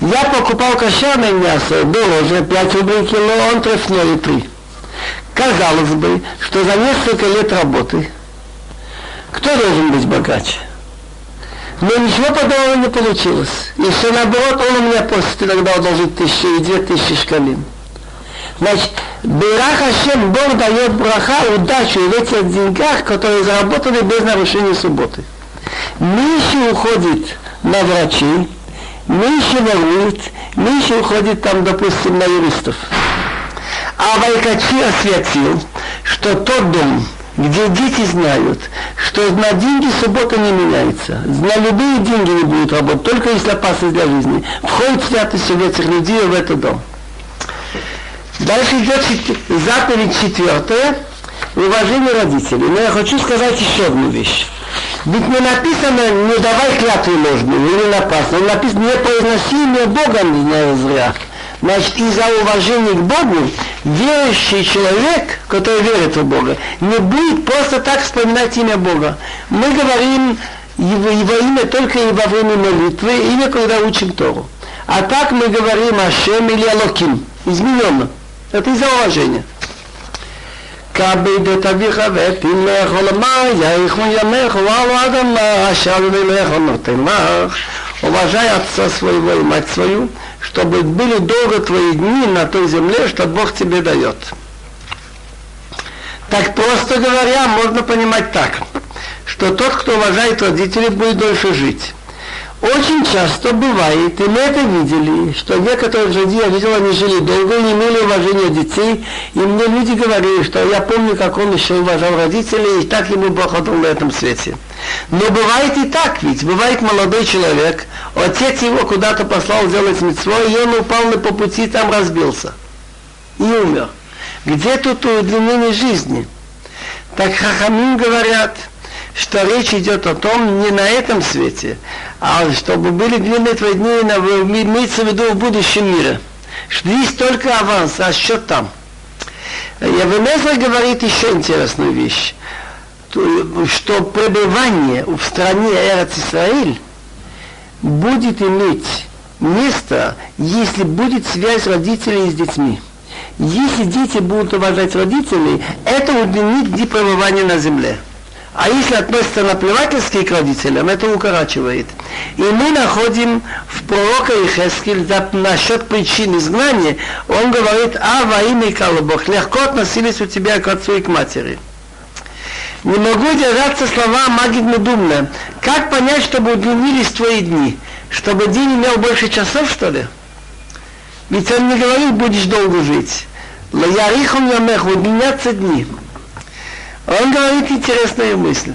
Я покупал кошерное мясо дороже, 5 рублей кило, он трефное 3. Казалось бы, что за несколько лет работы кто должен быть богаче? Но ничего подобного не получилось. И все наоборот, он у меня просит иногда одолжить тысячу и две тысячи шкалин. Значит, Берах Хашем, Бог дает браха, удачу в этих деньгах, которые заработаны без нарушения субботы. Меньше уходит на врачей, меньше ворует, меньше уходит там, допустим, на юристов. А Вайкачи осветил, что тот дом, где дети знают, что на деньги суббота не меняется. На любые деньги не будут работать, только если опасность для жизни. Входит святость этих людей в этот дом. Дальше идет заповедь четвертая, уважение родителей. Но я хочу сказать еще одну вещь. Ведь не написано, не давай клятвы ложную или напрасно. Написано, не произноси имя Бога не зря. Значит, из-за уважения к Богу, верующий человек, который верит в Бога, не будет просто так вспоминать имя Бога. Мы говорим его, его имя только и во время молитвы, или когда учим Тору. А так мы говорим Ашем или Алоким, измененно. Это из-за уважения. כבד את אביך ואת אמך ולמה יאיכון ימך ועל אדמה אשר נלך ונותן לך уважай отца своего и мать свою, чтобы были долго твои дни на той земле, что Бог тебе дает. Так просто говоря, можно понимать так, что тот, кто уважает родителей, будет дольше жить. Очень часто бывает, и мы это видели, что некоторые люди, я видел, они жили долго, не имели уважения детей, и мне люди говорили, что я помню, как он еще уважал родителей, и так ему Бог отдал на этом свете. Но бывает и так ведь, бывает молодой человек, отец его куда-то послал делать митцво, и он упал на по пути, там разбился. И умер. Где тут удлинение жизни? Так хахамим говорят – что речь идет о том не на этом свете, а чтобы были длинные твои дни, имеется в виду в будущем мире. Что есть только аванс, а счет там. Явенезра говорит еще интересную вещь, что пребывание в стране Эрец Исраиль будет иметь место, если будет связь родителей с детьми. Если дети будут уважать родителей, это удлинит дни пребывания на земле. А если относится наплевательски к родителям, это укорачивает. И мы находим в пророка Ихескель насчет причин изгнания, он говорит, а во имя Бог, легко относились у тебя к отцу и к матери. Не могу держаться слова Магид Медумна. Как понять, чтобы удлинились твои дни? Чтобы день имел больше часов, что ли? Ведь он не говорит, будешь долго жить. Лаярихом ямех, удлинятся дни. Он говорит интересную мысль.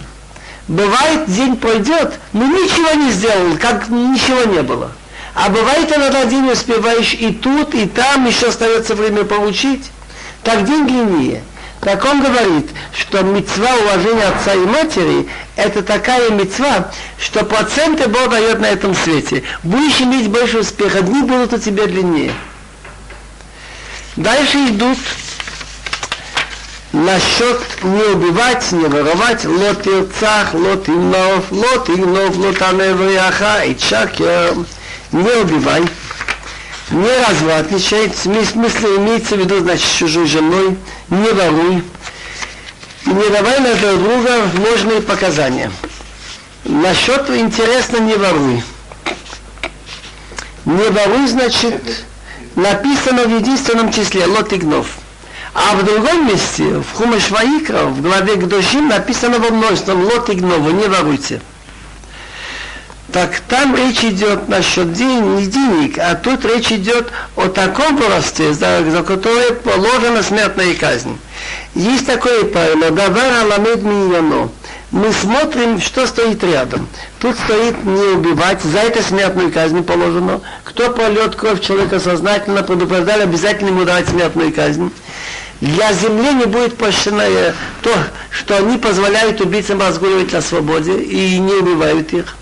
Бывает, день пройдет, но ничего не сделал, как ничего не было. А бывает, иногда день успеваешь и тут, и там, еще остается время получить. Так день длиннее. Так он говорит, что мецва уважения отца и матери – это такая мецва, что проценты Бог дает на этом свете. Будешь иметь больше успеха, дни будут у тебя длиннее. Дальше идут насчет не убивать, не воровать, лот ирцах, лот игнов, лот игнов, лот аневрияха, и чакер, не убивай, не развратничай, в смысле имеется в виду, значит, чужой женой, не воруй, не давай на друг друга ложные показания. Насчет интересно не воруй. Не воруй, значит, написано в единственном числе, лот игнов. А в другом месте, в Хумаш Ваикра, в главе Гдошим, написано во множеством «Лот и гнову, не воруйте». Так там речь идет насчет день, не денег, а тут речь идет о таком воровстве, за, за которое положена смертная казнь. Есть такое правило, «Давар аламед миньяно». Мы смотрим, что стоит рядом. Тут стоит не убивать, за это смертную казнь положено. Кто полет кровь человека сознательно, предупреждали, обязательно ему давать смертную казнь Для земли не будет прощено то, что они позволяют убийцам разгуливать на свободе и не убивают их.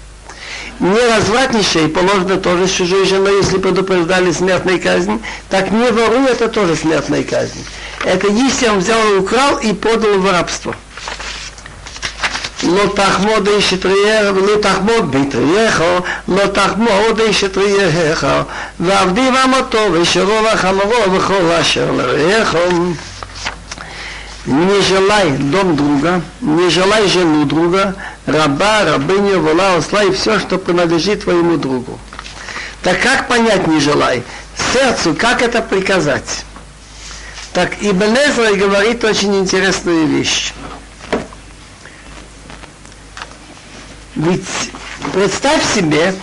Не развратнейший положено тоже с чужой женой, если предупреждали смертной казнь, так не воруй, это тоже смертная казнь. Это если он взял и украл и подал в рабство. לא תחמוד איש את רעייך ולא תחמוד בית רעייך, לא תחמוד איש את רעייך, ועבדי ועמתו ושרו וחמורו וכל אשר לרעייך. Не желай дом друга, не желай жену друга, раба, рабыню, вола, осла и все, что принадлежит твоему другу. Так как понять не желай? Сердцу, как это приказать? Так Ибн Эзра говорит очень интересную вещь. Ведь представь себе,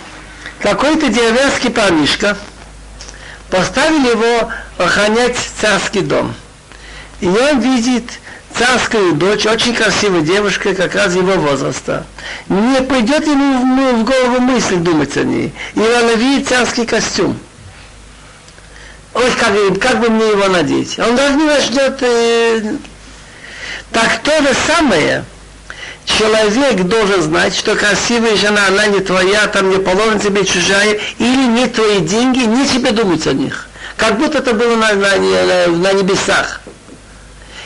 какой-то деревенский парнишка поставили его охранять царский дом. И он видит царскую дочь, очень красивая девушка, как раз его возраста. Не придет ему в, в голову мысль думать о ней. И он видит царский костюм. Ой, как, как бы мне его надеть? Он даже не начнет... Э... Так то же самое – человек должен знать, что красивая жена, она не твоя, там не положена тебе чужая, или не твои деньги, не тебе думать о них. Как будто это было на, на, на, на небесах.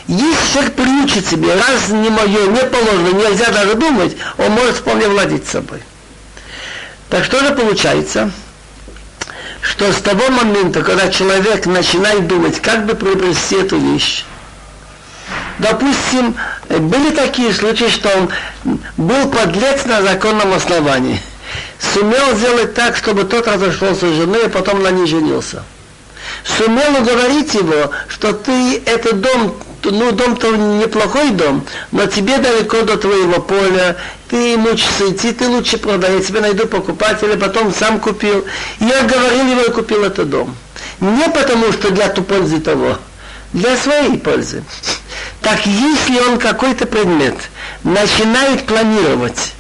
Если человек приучит себе, раз не мое, не положено, нельзя даже думать, он может вполне владеть собой. Так что же получается? Что с того момента, когда человек начинает думать, как бы приобрести эту вещь, допустим, были такие случаи, что он был подлец на законном основании. Сумел сделать так, чтобы тот разошелся с женой, а потом на ней женился. Сумел уговорить его, что ты этот дом, ну дом-то неплохой дом, но тебе далеко до твоего поля, ты мучишься идти, ты лучше продай, я тебе найду покупателя, потом сам купил. Я говорил его и купил этот дом. Не потому, что для ту пользы того, для своей пользы. Так если он какой-то предмет начинает планировать,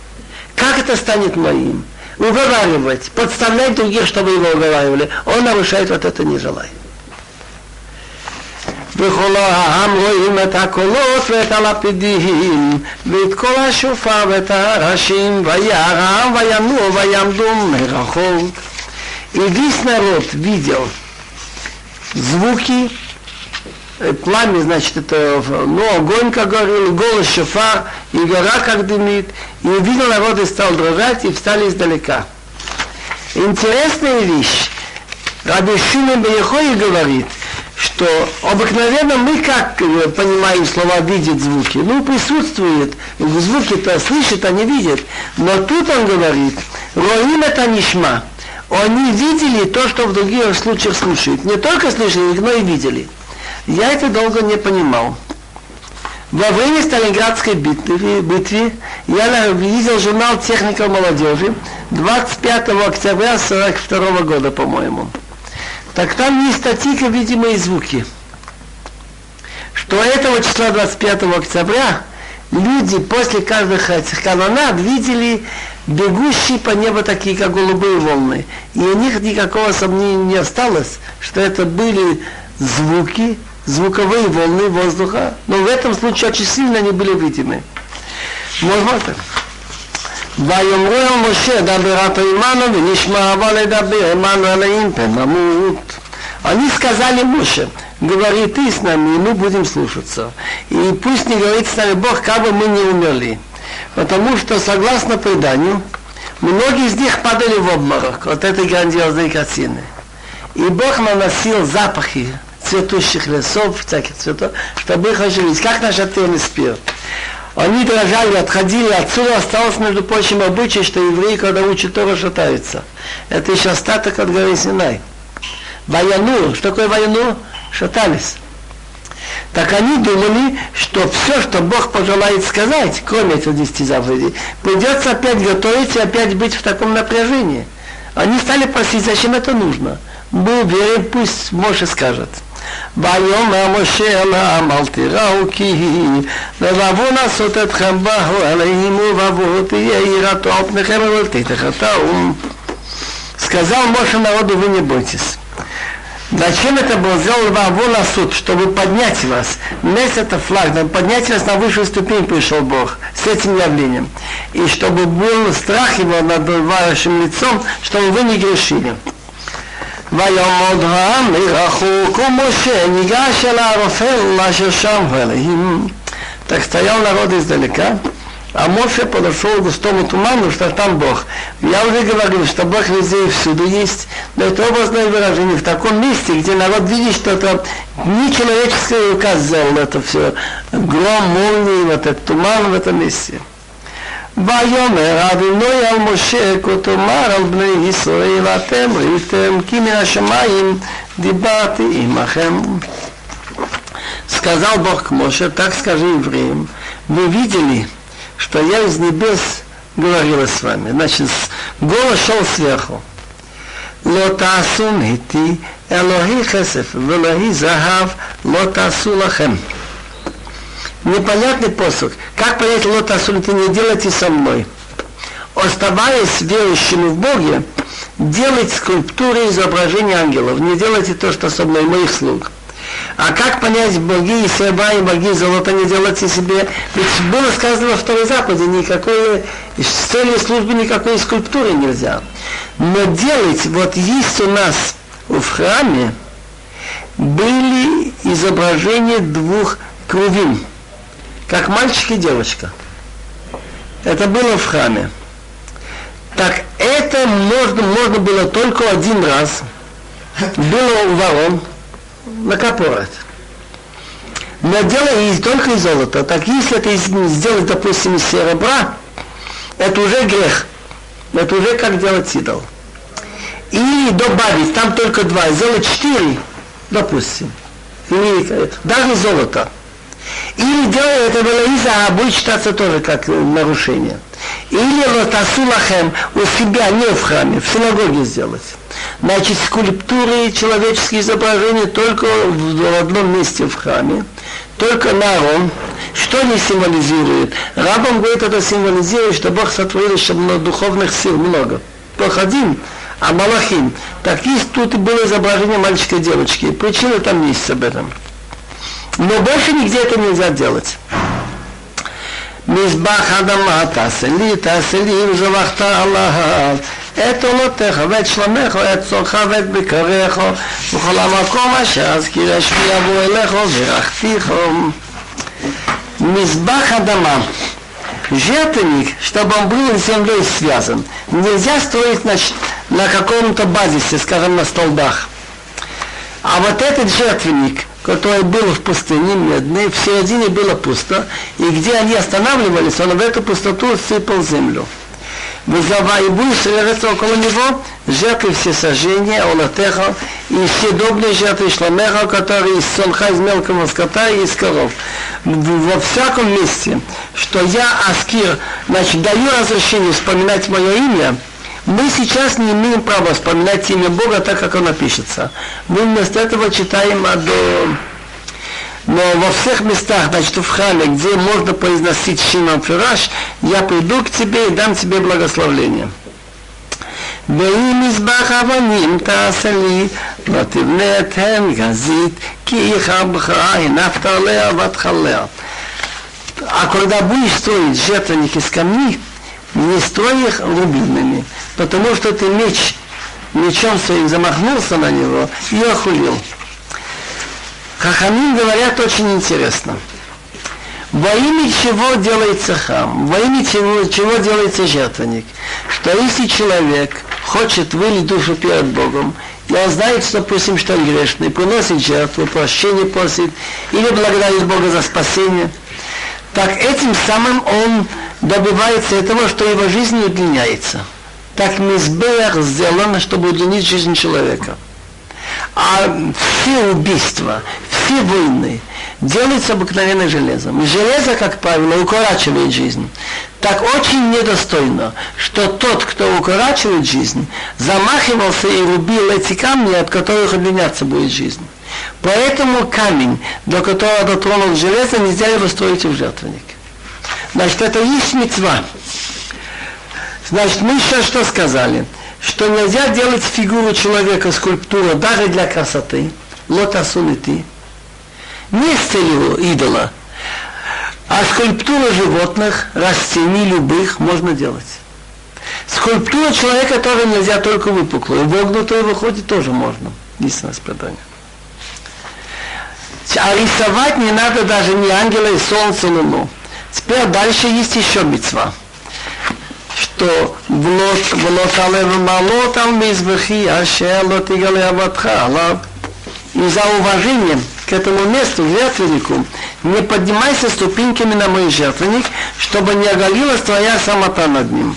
как это станет моим, уговаривать, подставлять других, чтобы его уговаривали, он нарушает вот это не желает. וכל העם רואים את הקולות ואת הלפידים ואת כל השופר ואת הראשים וירם וינועו ויעמדו מרחוק. И весь народ видел звуки пламя, значит, это, ну, огонь, как говорил, голос шофар, и гора, как дымит, и увидел народ и стал дрожать, и встали издалека. Интересная вещь. Раби Шимон Бехой говорит, что обыкновенно мы как э, понимаем слова видят звуки? Ну, присутствует, звуки-то слышат, а не видят. Но тут он говорит, Роим это нишма. Они видели то, что в других случаях слушают. Не только слышали, но и видели. Я это долго не понимал. Во время Сталинградской битвы, битвы я видел журнал «Техника молодежи» 25 октября 1942 года, по-моему. Так там есть статьи, видимые звуки. Что этого числа 25 октября люди после каждых этих канонад видели бегущие по небу такие, как голубые волны. И у них никакого сомнения не осталось, что это были звуки звуковые волны воздуха, но в этом случае очень сильно они были видимы. Можно так? ויאמרו אל משה דברת עמנו ונשמע אבל לדבר עמנו עליהם פן נמות. Они сказали Моше, говори ты с нами, и мы будем слушаться. И пусть не говорит с нами Бог, как бы мы не умерли. Потому что, согласно преданию, многие из них падали в обморок от этой грандиозной картины. И Бог наносил запахи цветущих лесов, всяких цветов, чтобы их оживить. Как наш отель спел. Они дрожали, отходили, отсюда осталось, между прочим, обычай, что евреи, когда учат Тору, шатаются. Это еще остаток от горы Синай. Ваяну, что такое ваяну? Шатались. Так они думали, что все, что Бог пожелает сказать, кроме этих десяти заповедей, придется опять готовить и опять быть в таком напряжении. Они стали просить, зачем это нужно. Мы верим, пусть Моше скажет. ויאמר משה אל העם אל תיראו כי לבבו לעשות אתכם באו עליהם ובבוא תהיה יראתו על פניכם אבל תתחתהו. Сказал Моше народу, вы не бойтесь. Зачем это было сделано вам на суд, чтобы поднять вас? Нес это флаг, чтобы поднять вас на высшую ступень пришел Бог с этим явлением. И чтобы был страх его над вашим лицом, чтобы вы не грешили. ויעמוד העם מרחוק ומשה ניגש אל הערפל אשר שם ואלוהים. Так стоял народ издалека, а Моше подошел к густому туману, что там Бог. Я уже говорил, что Бог везде и всюду есть, но это образное выражение в таком месте, где народ видит, что это не человеческая рука сделала это все. Гром, молнии, вот этот туман в этом месте. ויאמר אדוני על משה כה תאמר על בני ישראל אתם ראיתם כי מן השמיים דיברתי עמכם. Сказал Бог к Моше, так скажи евреям, вы видели, что я из небес говорила с вами. Значит, голос шел сверху. לא תעשו איתי אלוהי כסף ואלוהי זהב לא תעשו לכם. Непонятный посох. Как понять лот асуль, не делайте со мной. Оставаясь верующими в Боге, делать скульптуры изображения ангелов. Не делайте то, что со мной, моих слуг. А как понять боги и серба и боги золота не делайте себе? Ведь было сказано во второй заповеди, никакой, с целью службы никакой скульптуры нельзя. Но делать, вот есть у нас в храме, были изображения двух крувин, как мальчик и девочка. Это было в храме. Так это можно, можно было только один раз. Было у ворон, на капорат. Но дело не только из золота. Так если это сделать, допустим, из серебра, это уже грех. Это уже как делать идол. Или добавить, там только два, сделать четыре, допустим. Или даже золото. Или делая это Велаиза, а будет считаться тоже как нарушение. Или лотасулахем у себя, не в храме, в синагоге сделать. Значит, скульптуры, человеческие изображения только в одном месте в храме, только на Арон. Что они символизируют? Рабам говорит, это символизирует, что Бог сотворил, чтобы духовных сил много. Бог один, а Малахим. Так есть тут и было изображение мальчика и девочки. Причина там есть об этом. Но больше нигде это нельзя делать. מזבח אדמה תעשה לי, תעשה לי אם זבחת עליו את עולותיך ואת שלומך ואת צורך ואת בקריך וכל המקום אשר אזכיר אשמי יבוא אליך ורחתיך מזבח אדמה жертвенник, чтобы он был с землей связан. Нельзя строить на, на каком-то базисе, скажем, на столбах. А вот этот жертвенник, который был в пустыне медный, в середине было пусто, и где они останавливались, он в эту пустоту сыпал землю. Вызова и будешь сражаться около него, жертвы все сожжения, олатеха, и все добрые жертвы шламеха, которые из сонха, из мелкого скота и из коров. Во всяком месте, что я, Аскир, значит, даю разрешение вспоминать мое имя, мы сейчас не имеем права вспоминать имя Бога так, как оно пишется. Мы вместо этого читаем от но во всех местах, значит, в храме, где можно произносить Шимон Фираш, я приду к тебе и дам тебе благословление. ואם מזבח אבנים תעשה לי, לא תבנה את הן גזית, כי איכה בחרה הנפת עליה ותכליה. А когда будешь строить жертвенник из камней, не строй их рубинами, потому что ты меч, мечом своим замахнулся на него и охулил. Хахамин говорят очень интересно. Во имя чего делается храм? Во имя чего, чего делается жертвенник? Что если человек хочет вылить душу перед Богом, и он знает, что, допустим, что он грешный, приносит жертву, прощение просит, или благодарит Бога за спасение, так этим самым он добивается этого, что его жизнь удлиняется. Так Мизбех сделано, чтобы удлинить жизнь человека. А все убийства, все войны делаются обыкновенным железом. И железо, как правило, укорачивает жизнь. Так очень недостойно, что тот, кто укорачивает жизнь, замахивался и рубил эти камни, от которых удлиняться будет жизнь. Поэтому камень, до которого дотронул железо, нельзя его строить в жертвенник. Значит, это есть мецва. Значит, мы сейчас что сказали? Что нельзя делать фигуру человека, скульптуру, даже для красоты. Лотасулити. Не с целью идола. А скульптуру животных, растений любых можно делать. Скульптура человека тоже нельзя только выпуклую. Вогнутую выходит тоже можно. Единственное страдание. А рисовать не надо даже ни ангела и солнце, луну. Теперь дальше есть еще мецва. Что влот алев малот ал мизбахи, ашер лот игале аватха, и за уважением к этому месту, жертвеннику, не поднимайся ступеньками на мой жертвенник, чтобы не оголилась твоя самота над ним.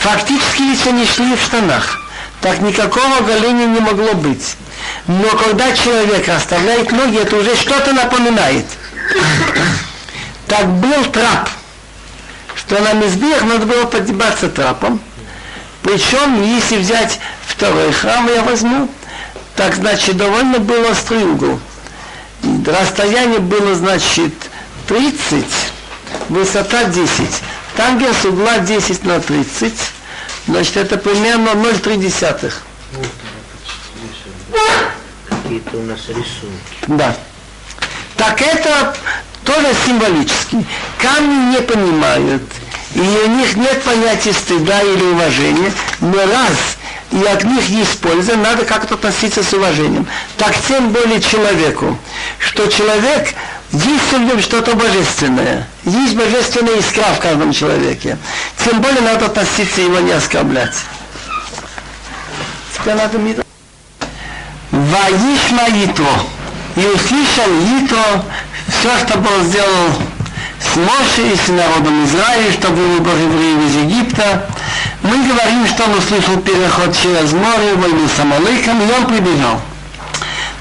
Фактически, если они шли в штанах, так никакого оголения не могло быть. Но когда человек оставляет ноги, это уже что-то напоминает. Так был трап, что на мизбех надо было подниматься трапом. Причем, если взять второй храм, я возьму, так, значит, довольно было острый угол. Расстояние было, значит, 30, высота 10. Тангенс угла 10 на 30, значит, это примерно 0,3. Какие-то у нас рисунки. Да. Так это тоже символически. Камни не понимают, и у них нет понятия стыда или уважения, но раз и от них есть польза, надо как-то относиться с уважением. Так тем более человеку, что человек есть в нем что-то божественное, есть божественная искра в каждом человеке. Тем более надо относиться его не оскорблять. Теперь надо мир. Ваишма Итро. И услышал Итро все, что был сделал с Моше и с народом Израиля, что был выбор евреев из Египта. Мы говорим, что он услышал переход через море, войну с Амалыком, и он прибежал.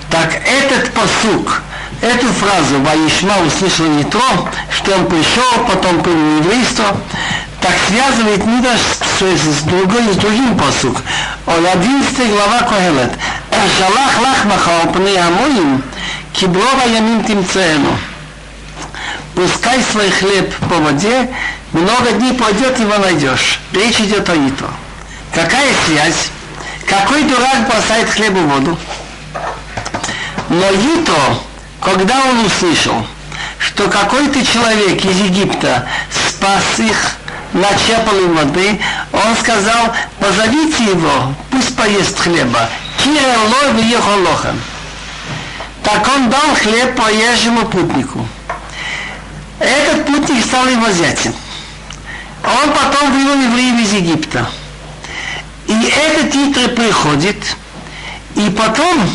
Так этот посук, эту фразу Ваишма услышал Ятро, что он пришел, потом принял еврейство, так связывает Мидаш с, с, другой, с другим посук. Он 11 глава Когелет. Шалах лах махал пней амоим, киброва ямим тимцену пускай свой хлеб по воде, много дней пойдет, его найдешь. Речь идет о Ито. Какая связь? Какой дурак бросает хлеб в воду? Но Ито, когда он услышал, что какой-то человек из Египта спас их, начепал им воды, он сказал, позовите его, пусть поест хлеба. Кирелло в Так он дал хлеб проезжему путнику. Этот путник стал его зятем. Он потом вывел евреев из Египта. И этот Итре приходит, и потом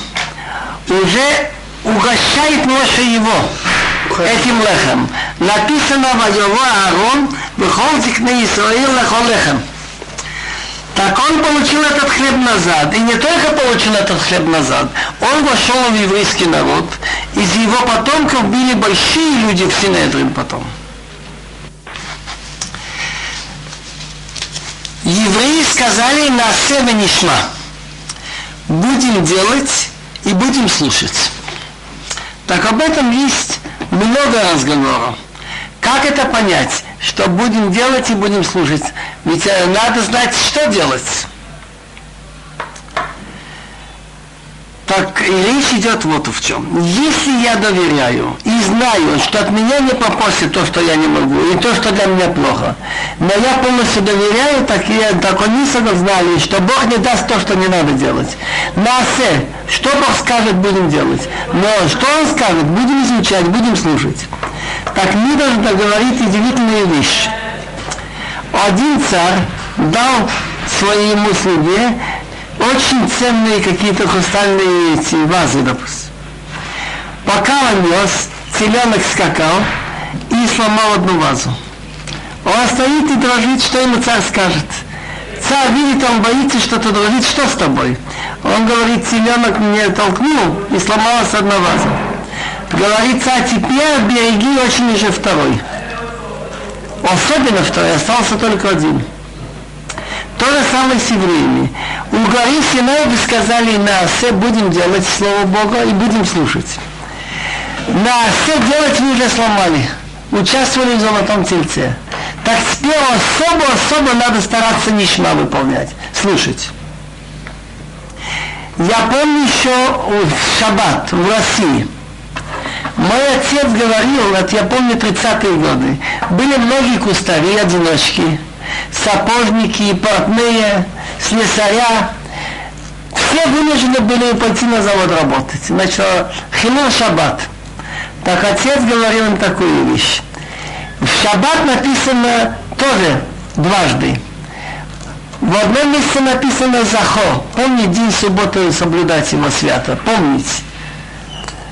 уже угощает Моше его этим лехом. Написано в Йово Аарон, выходит на Исраил лехо лехем. Так он получил этот хлеб назад. И не только получил этот хлеб назад, он вошел в еврейский народ. Из его потомков были большие люди в Синедрин потом. Евреи сказали на себе нишма. Будем делать и будем слушать. Так об этом есть много разговоров. Как это понять? Что будем делать и будем слушать? Ведь э, надо знать, что делать. Так речь идет вот в чем. Если я доверяю и знаю, что от меня не попросит то, что я не могу, и то, что для меня плохо, но я полностью доверяю, так, я, так они знали, что Бог не даст то, что не надо делать. Насе, что Бог скажет, будем делать. Но что Он скажет, будем изучать, будем слушать. Так мы должны говорить удивительную вещь. Один царь дал своему слуге очень ценные какие-то хрустальные эти вазы, допустим. Пока он нес, теленок скакал и сломал одну вазу. Он стоит и дрожит, что ему царь скажет. Царь видит, он боится что-то дрожит, что с тобой? Он говорит, теленок меня толкнул и сломалась одна ваза. Говорит царь, теперь береги очень уже второй. Особенно второй, остался только один. То же самое с евреями. У горы Синай вы сказали на Асе будем делать Слово Бога и будем слушать. На Асе делать вы уже сломали. Участвовали в золотом тельце. Так теперь особо-особо надо стараться нишма выполнять, слушать. Я помню еще в шаббат в России. Мой отец говорил, вот я помню 30-е годы, были многие кустари, одиночки, сапожники, портные, слесаря. Все вынуждены были пойти на завод работать. Значит, хилон шаббат. Так отец говорил им такую вещь. В шаббат написано тоже дважды. В одном месте написано Захо. Помните, день субботы соблюдать его свято. Помните.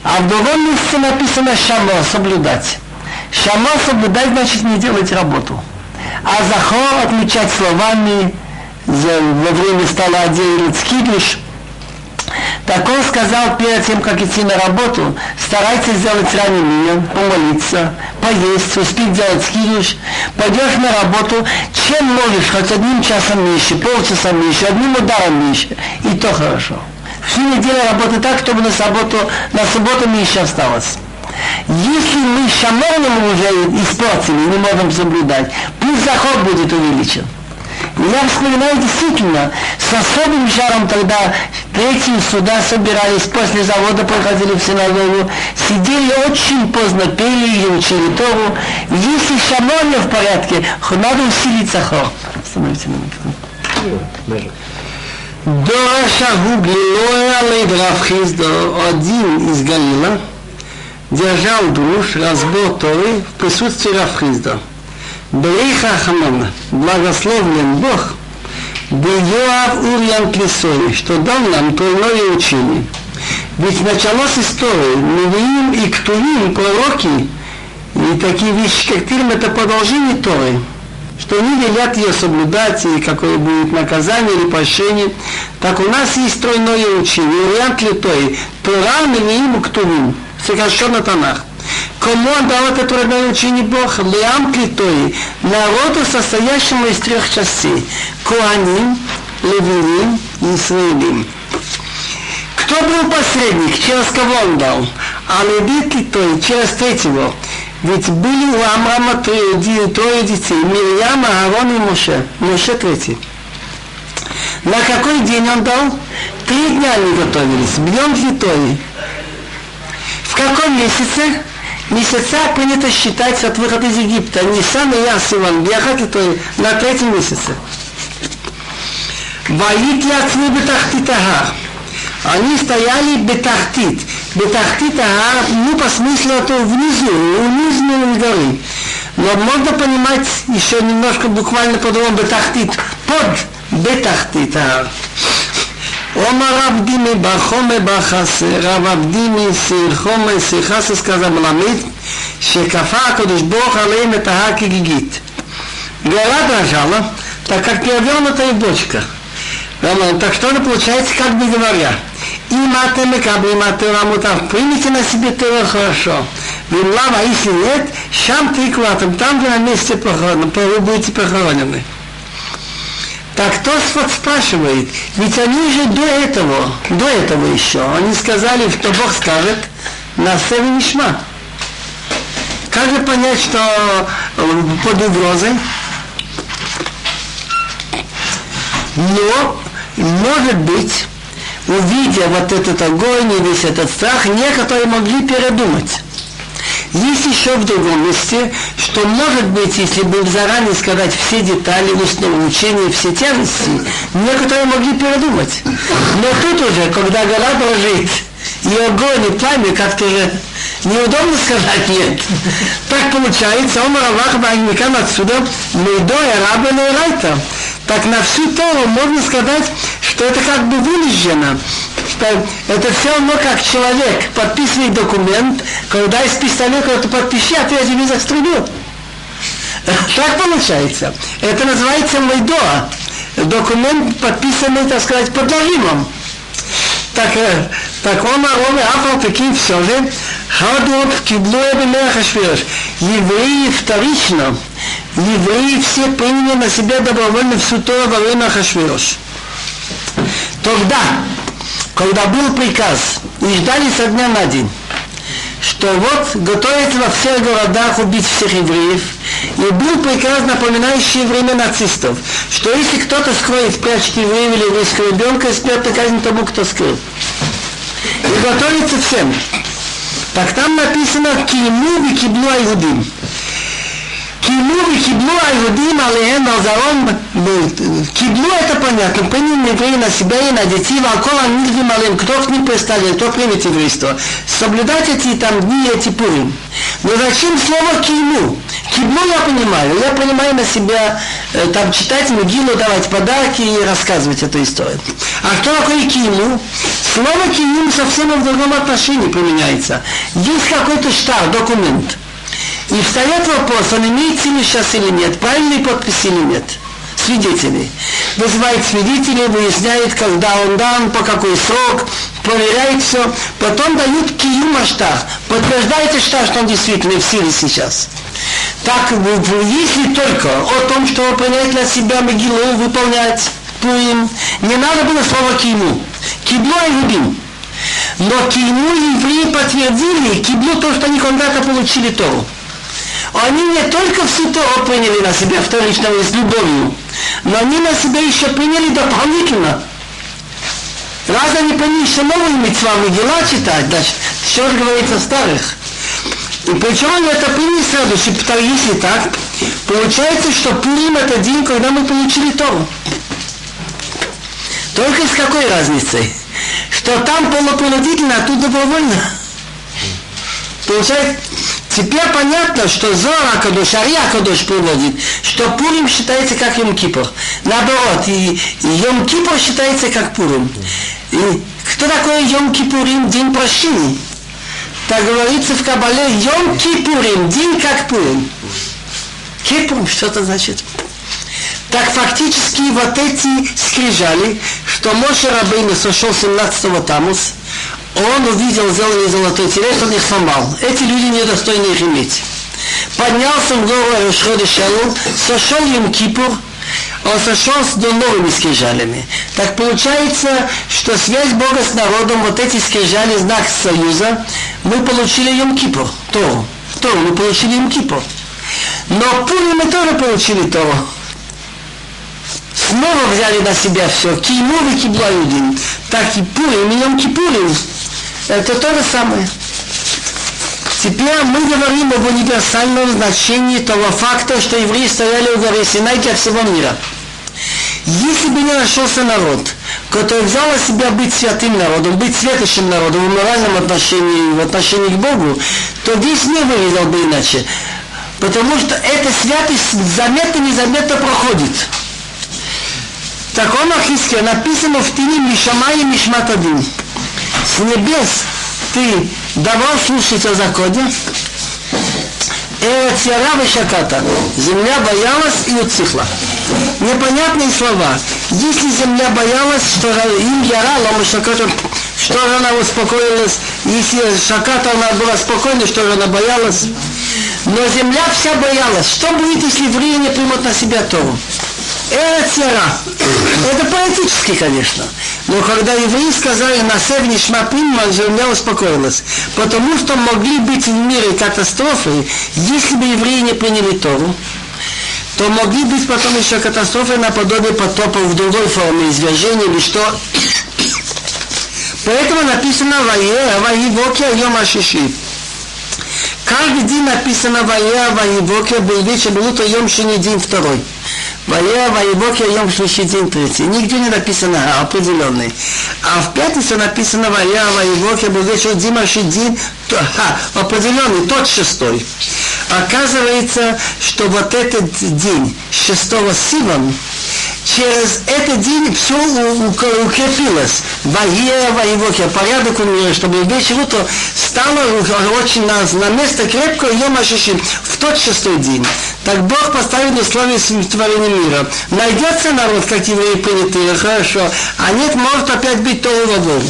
А в другом месте написано Шамо, соблюдать. Шамо соблюдать значит не делать работу. А Захо отмечать словами во время стола делать кидуш. Так он сказал перед тем, как идти на работу, старайтесь сделать ранее помолиться, поесть, успеть делать кидуш, пойдешь на работу, чем можешь, хоть одним часом меньше, полчаса меньше, одним ударом меньше, и то хорошо. Всю неделю работать так, чтобы на субботу, на субботу меньше осталось. Если мы шаморным уже испортили, не можем соблюдать, пусть заход будет увеличен. Я вспоминаю действительно, с особым жаром тогда третьи суда собирались, после завода приходили в синагогу, сидели очень поздно, пели и учили Тору. Если шамон в порядке, надо усилиться хор. Остановите на минутку. Дора Гуглилоя Лейдрав Хиздо, один из Галила, держал друж разбор Торы в присутствии Рафхизда. Бериха Хамана, благословлен Бог, Бейоав Урьян Клисой, что дал нам тройное учение. Ведь началось истории, Невиим и Ктувим, пророки, и такие вещи, как Тирм, это продолжение Торы, что они велят ее соблюдать, и какое будет наказание или прощение. Так у нас есть тройное учение, вариант литой, Тора, Невиим и Ктувим, сокращенно Танах. Кому он дал это трудное учение Бог? Лиам Клитой, народу, состоящему из трех частей. Куаним, Левиним и Исраилим. Кто был посредник? Через кого он дал? А Леви Клитой, через третьего. Ведь были у Амрама трое, трое детей. Мирьям, Аарон и Моше. Моше третий. На какой день он дал? Три дня они готовились. Бьем Витой. В каком месяце? месяца принято считать от выхода из Египта. Нисан и Ясиван, ехать это на третьем месяце. Ваит яцми бетахтитага. Они стояли бетахтит. Бетахтит ага, ну по смыслу это внизу, у нижней горы. Но можно понимать еще немножко буквально по-другому бетахтит. Под бетахтит ага. Омар Абдими Бахоме Бахасе, Рав Абдими Сирхоме Сирхасе сказал Мламид, Шекафа Акадуш Бог Алейм это Хаки Гигит. Гора дрожала, так как перевернутая бочка. Так что она получается, как бы говоря, и маты мекабы, и маты рамутав, примите на себе тыра хорошо. Вимлава, если нет, шам ты там вы на месте похороны, вы будете похоронены. Так кто спрашивает? Ведь они же до этого, до этого еще, они сказали, что Бог скажет, на Нишма. Как же понять, что э, под угрозой? Но, может быть, увидя вот этот огонь и весь этот страх, некоторые могли передумать. Есть еще в другом месте, что может быть, если бы заранее сказать все детали устного учения, все тяжести, некоторые могли передумать. Но тут уже, когда гора дрожит, и огонь, и пламя, как-то же неудобно сказать нет. Так получается, он Равах Багникам отсюда, Мейдой, Раба Райта. Так на всю Тору можно сказать, что это как бы вынуждено это все равно как человек подписывает документ, когда из пистолета это подпиши, а ты один из стрелю. Так получается. Это называется мойдоа. Документ подписанный, так сказать, под нажимом. Так, э, так он Ароме Афал таким все же, Хадуот Киблуя Бемехашвирш. Евреи вторично, евреи все приняли на себя добровольно всю Тору во время Хашвирош. Тогда когда был приказ, и ждали со дня на день, что вот готовится во всех городах убить всех евреев, И был приказ, напоминающий время нацистов, что если кто-то скроет в прячке еврея или еврейского ребенка, смертная казнь тому, кто скрыл. И готовится всем. Так там написано «Киму викиблу айгудим». Киму викиблу айгудим алеем алзарон. Киблу это понятно. Приняли евреи на себя и на детей. Валкола нидвим алеем. Кто к ним представляет, кто примет еврейство. Соблюдать эти там дни, эти пурим. Но зачем слово киму? Киблу я понимаю. Я понимаю на себя э, там читать Мегилу, давать подарки и рассказывать эту историю. А что такое киму? Слово киим совсем в другом отношении применяется. Есть какой-то штар, документ. И встает вопрос, он имеет силу сейчас или нет, правильные подписи или нет. Свидетелей. Вызывает свидетелей, выясняет, когда он дан, по какой срок, проверяет все. Потом дают киим штар. Подтверждает что он действительно в силе сейчас. Так, если только о том, что принять для себя могилу, выполнять Пурим, не надо было слова киму. Кибло и любим. Но киму евреи подтвердили, киблу то, что они когда-то получили Тору. Они не только всю Тору приняли на себя вторично с любовью, но они на себя еще приняли дополнительно. Раз они приняли еще новые митцвами дела читать, значит, что же говорится о старых. И причем они это приняли сразу, что если так, получается, что Пурим это день, когда мы получили Тору. Только с какой разницей? Что там полупринудительно, а тут добровольно. Получается, теперь понятно, что Зора Кадош, Ария Кадош приводит, что Пурим считается как Йом Кипр. Наоборот, и, и Йом Кипр считается как Пурим. И кто такой Йом Кипурим? День прощения. Так говорится в Кабале, Йом Кипурим, день как Пурим. Кипрум, что это значит? Так фактически вот эти скрижали, что Моше Рабейну сошел 17-го Тамус, он увидел зеленый золотой телец, он их сломал. Эти люди недостойны их иметь. Поднялся в гору Рошхода Шалун, сошел им Кипур, он сошел с новыми скрижалями. Так получается, что связь Бога с народом, вот эти скрижали, знак союза, мы получили Йом Кипур, Тору. Тору мы получили Йом Кипур. Но Пури мы тоже получили Тору снова взяли на себя все. Кимур и Киблаюдин. Так и Пурим, и Йом Кипурим. Это то же самое. Теперь мы говорим об универсальном значении того факта, что евреи стояли у горы Синай для всего мира. Если бы не нашелся народ, который взял на себя быть святым народом, быть светочным народом в моральном отношении, в отношении к Богу, то весь мир выглядел бы иначе. Потому что эта святость заметно-незаметно проходит. таком Ахиске написано в Тине Мишамай и Мишматадин. С небес ты давал слушать о законе, Эцера Шаката. Земля боялась и утихла. Непонятные слова. Если земля боялась, что им яра Шаката, что она успокоилась, если Шаката она была спокойна, что она боялась. Но земля вся боялась. Что будет, если не примут на себя Тору? Эцера. Это поэтически, конечно. Но когда евреи сказали на Севни Шмапинман, земля успокоилась. Потому что могли быть в мире катастрофы, если бы евреи не приняли Тору, то могли быть потом еще катастрофы наподобие потопа в другой форме, извержения или что. Поэтому написано «Вае, воевоке, йом ашиши». Каждый день написано «Вае, воевоке», был вечер, был утро, йом шини, день второй. Вая Ваебокер Йом Шлиши день третий. Нигде не написано определенный. А в пятницу написано Вая Ваебокер был вечер Дима Шидин определенный, тот шестой. Оказывается, что вот этот день шестого Сиван, через этот день все укрепилось. Вае, воевоке, порядок у мира, чтобы вечеру то стало очень на, на место крепко Йом Ашишим в тот шестой день. Так Бог поставит условия творения мира. Найдется народ, как евреи принятые, хорошо, а нет, может опять быть то врагом.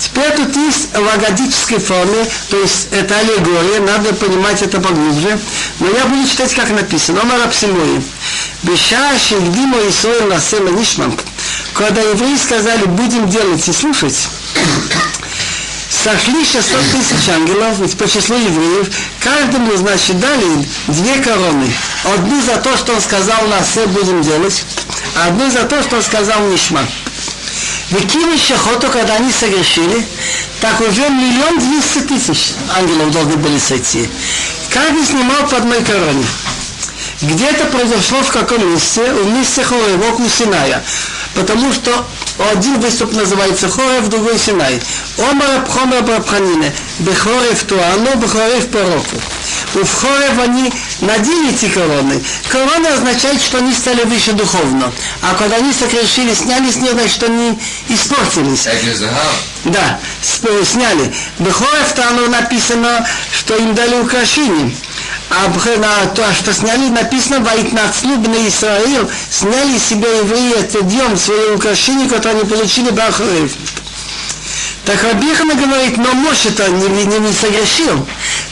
Теперь тут есть в агадической форме, то есть это аллегория, надо понимать это поглубже. Но я буду читать, как написано. Омар Апсимои. Беша Шигдимо Исоил Насема Нишмам. Когда евреи сказали, будем делать и слушать, сошли 600 тысяч ангелов по числу евреев, каждому, значит, дали две короны. Одну за то, что он сказал, нас все будем делать, а одну за то, что он сказал Нишма. Выкинули шахоту, когда они согрешили, так уже миллион двести тысяч ангелов должны были сойти. Каждый снимал по одной короне. Где это произошло, в каком месте? В месте Хоревок у Синая. Потому что один выступ называется Хорев, другой Синай. Омар Абхомер Брабханине. Бехорев Туану, Бехорев Пророку. У Хорев они надели эти короны. Короны означает, что они стали выше духовно. А когда они сокрешили, сняли с них, значит, они испортились. Да, сняли. Бехорев Туану написано, что им дали украшения. А на то, что сняли, написано «Ваитнацлу бне Исраил», сняли себе евреи этот днем свои украшения, которые они получили Бахарев. Так Рабихана говорит, но Моше-то не, не, не согрешил.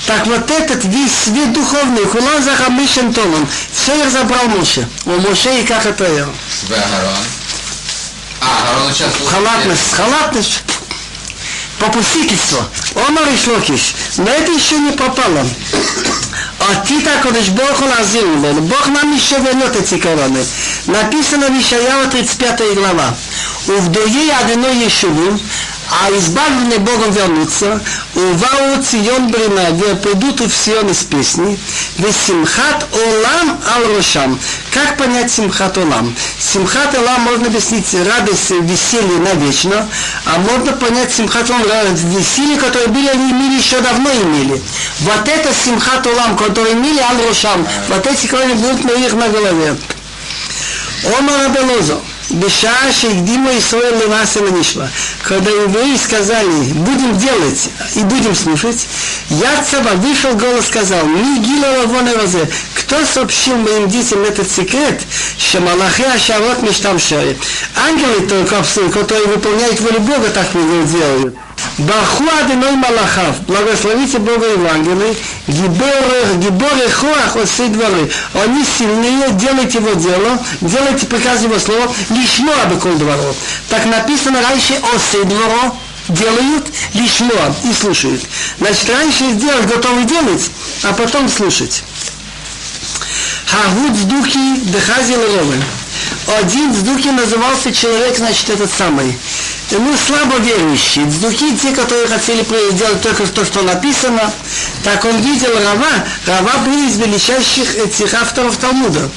Так вот этот весь свет духовный, Хулан за Хамишем Томом, все их забрал Моше. У Моше и как это. А, сейчас... Халатность, халатность попустительство. Омар и Шлокиш. Но это еще не попало. А ты так Кодыш Бог лазил Бог нам еще вернет эти короны. Написано в Ишаява 35 глава. У вдое одной Ешеву, а избавленные Богом вернутся, увау Цион Брина, где придут в Сион из песни, Симхат Олам Ал Рошам. Как понять Симхат Олам? Симхат Олам можно объяснить радость, веселье навечно, а можно понять Симхат Олам веселье, которое были они имели еще давно имели. Вот это Симхат Олам, который имели Ал Рошам, вот эти кроны будут на их на голове. Омар Беша Шейгдима и Соя Леваса Ланишма. Когда евреи сказали, будем делать и будем слушать, Яцева вышел голос сказал, «Ну, Мигила Лавона Розе, кто сообщил моим детям этот секрет, что Малахи Ашарот Мештам Шари. Ангелы только, которые выполняют волю Бога, так не делают. Баху Адыной Малахав, благословите Бога и ангелы, гиборы, гиборы хуах, дворы. Они сильнее, делайте его дело, делайте приказ его слова, лишмо абекол двору. Так написано раньше Осы двору, делают лишмо и слушают. Значит, раньше сделать, готовы делать, а потом слушать. Хагуд духи дехази леровы. Один с духи назывался человек, значит, этот самый ну, слабо верующие, духи, те, которые хотели делать только то, что написано, так он видел Рава, Рава был из величайших этих авторов Талмуда.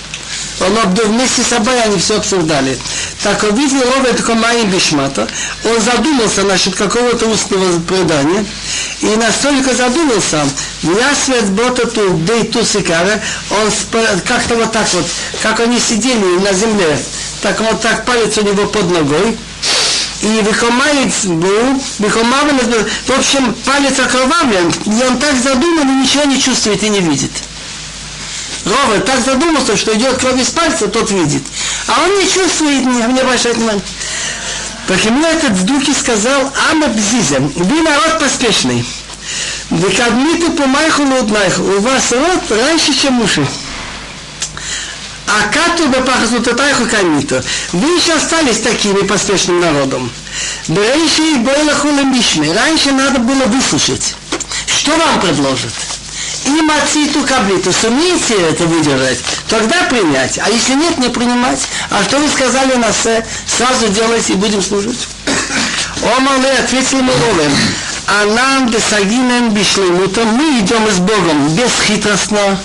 Он вместе с собой они все обсуждали. Так он видел Рова такой Маим Бишмата, он задумался насчет какого-то устного предания, и настолько задумался, я свет ботату дейту сикара, он как-то вот так вот, как они сидели на земле, так вот так палец у него под ногой, и выхомает был, выхомавлен, в общем, палец окровавлен, и он так задуман и ничего не чувствует и не видит. Ровер так задумался, что идет кровь из пальца, тот видит. А он не чувствует, не, не обращает внимания. Так ему этот Духи сказал, Ама Бзиза, вы народ поспешный. Вы кадмиту по майху у вас рот раньше, чем уши. А кату бепахасутатайху камито. Вы еще остались такими поспешным народом. Берейши и бойлаху мишны. Раньше надо было выслушать. Что вам предложат? И мациту каблиту. Сумеете это выдержать? Тогда принять. А если нет, не принимать. А что вы сказали на се? Сразу делайте и будем служить. Омале ответил Миловым. А нам бесагинем бишлемутом мы идем с Богом бесхитростно,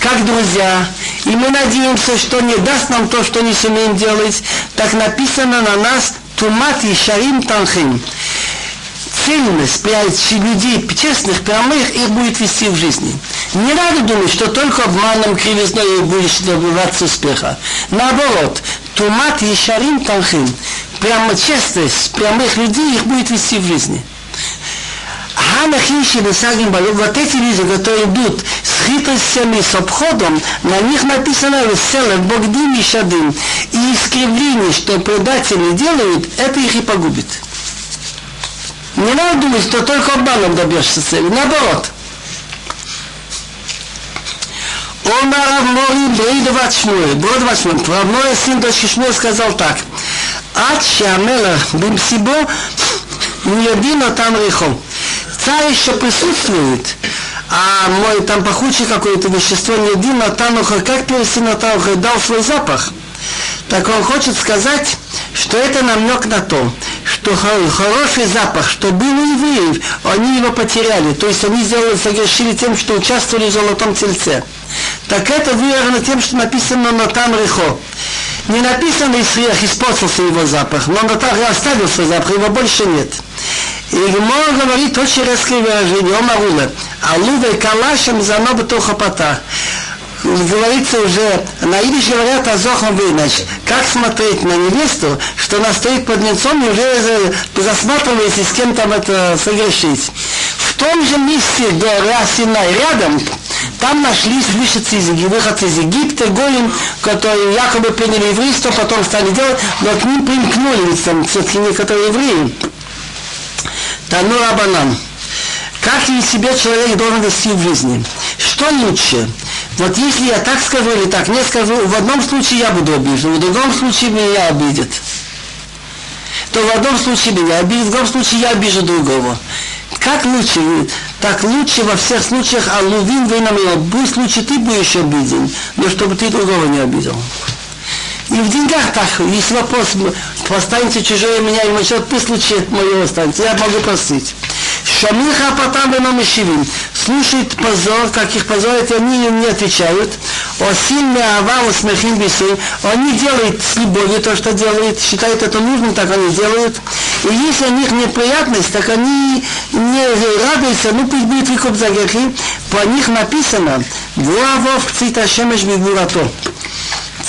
как друзья, и мы надеемся, что не даст нам то, что не сумеем делать. Так написано на нас Тумат и Шарим Танхим. Цельность людей честных, прямых, их будет вести в жизни. Не надо думать, что только обманом, кривизной будешь добиваться успеха. Наоборот, Тумат и Шарим Танхим. Прямо честность прямых людей их будет вести в жизни. Хамахим Шибесагим Балю, вот эти люди, которые идут с хитростями, с обходом, на них написано весело, Богдим и Шадым. И искривление, что предатели делают, это их и погубит. Не надо думать, что только обманом добьешься цели. Наоборот. Омар Авмори Брейдоват Шмуэль. Брейдоват Шмуэль. Равной сын дочки Шмуэль сказал так. Ад Шамелах Бимсибо Ньядина там рихом. Тельца еще присутствует, а мой там пахучий какое-то вещество не один, но Тануха, как перевести на Тануха, дал свой запах. Так он хочет сказать, что это намек на то, что хороший запах, что был у евреев, они его потеряли. То есть они сделали, согрешили тем, что участвовали в золотом тельце. Так это выявлено тем, что написано на там рехо. Не написано Исриях, испортился его запах, но Натах оставил свой запах, его больше нет. И Гмор говорит очень резкое выражение, Омарула, Алува и Калашем за бетохапата говорится уже, на идиш говорят о зохом вынач. Как смотреть на невесту, что она стоит под лицом и уже засматривается, с кем там это согрешить. В том же месте до Синай, рядом, там нашлись выходцы из, выходцы из Египта, Голем, которые якобы приняли еврейство, потом стали делать, но к ним примкнули, там все-таки некоторые евреи. Тану Рабанан. Как и себе человек должен вести в жизни? Что лучше? Вот если я так скажу или так не скажу, в одном случае я буду обижен, в другом случае меня обидят. То в одном случае меня обидят, в другом случае я обижу другого. Как лучше? Так лучше во всех случаях, а лувин вы на меня. Пусть лучше ты будешь обиден, но чтобы ты другого не обидел. И в деньгах так, есть вопрос, останется чужое меня, и насчет пусть лучше мое останется, я могу простить. Шамиха потом на мешивим. Слушает позор, как их позорят, и они им не отвечают. О сильный ава усмехим бисей. Они делают с любовью то, что делают, считают это нужным, так они делают. И если у них неприятность, так они не радуются, ну пусть будет выкуп за грехи. По них написано, Вуавов циташемеш бигурато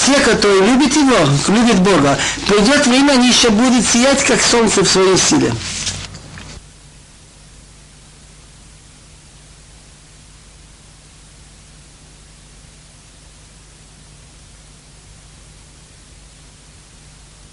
те, которые любят его, любят Бога, придет время, они еще будут сиять, как солнце в своей силе.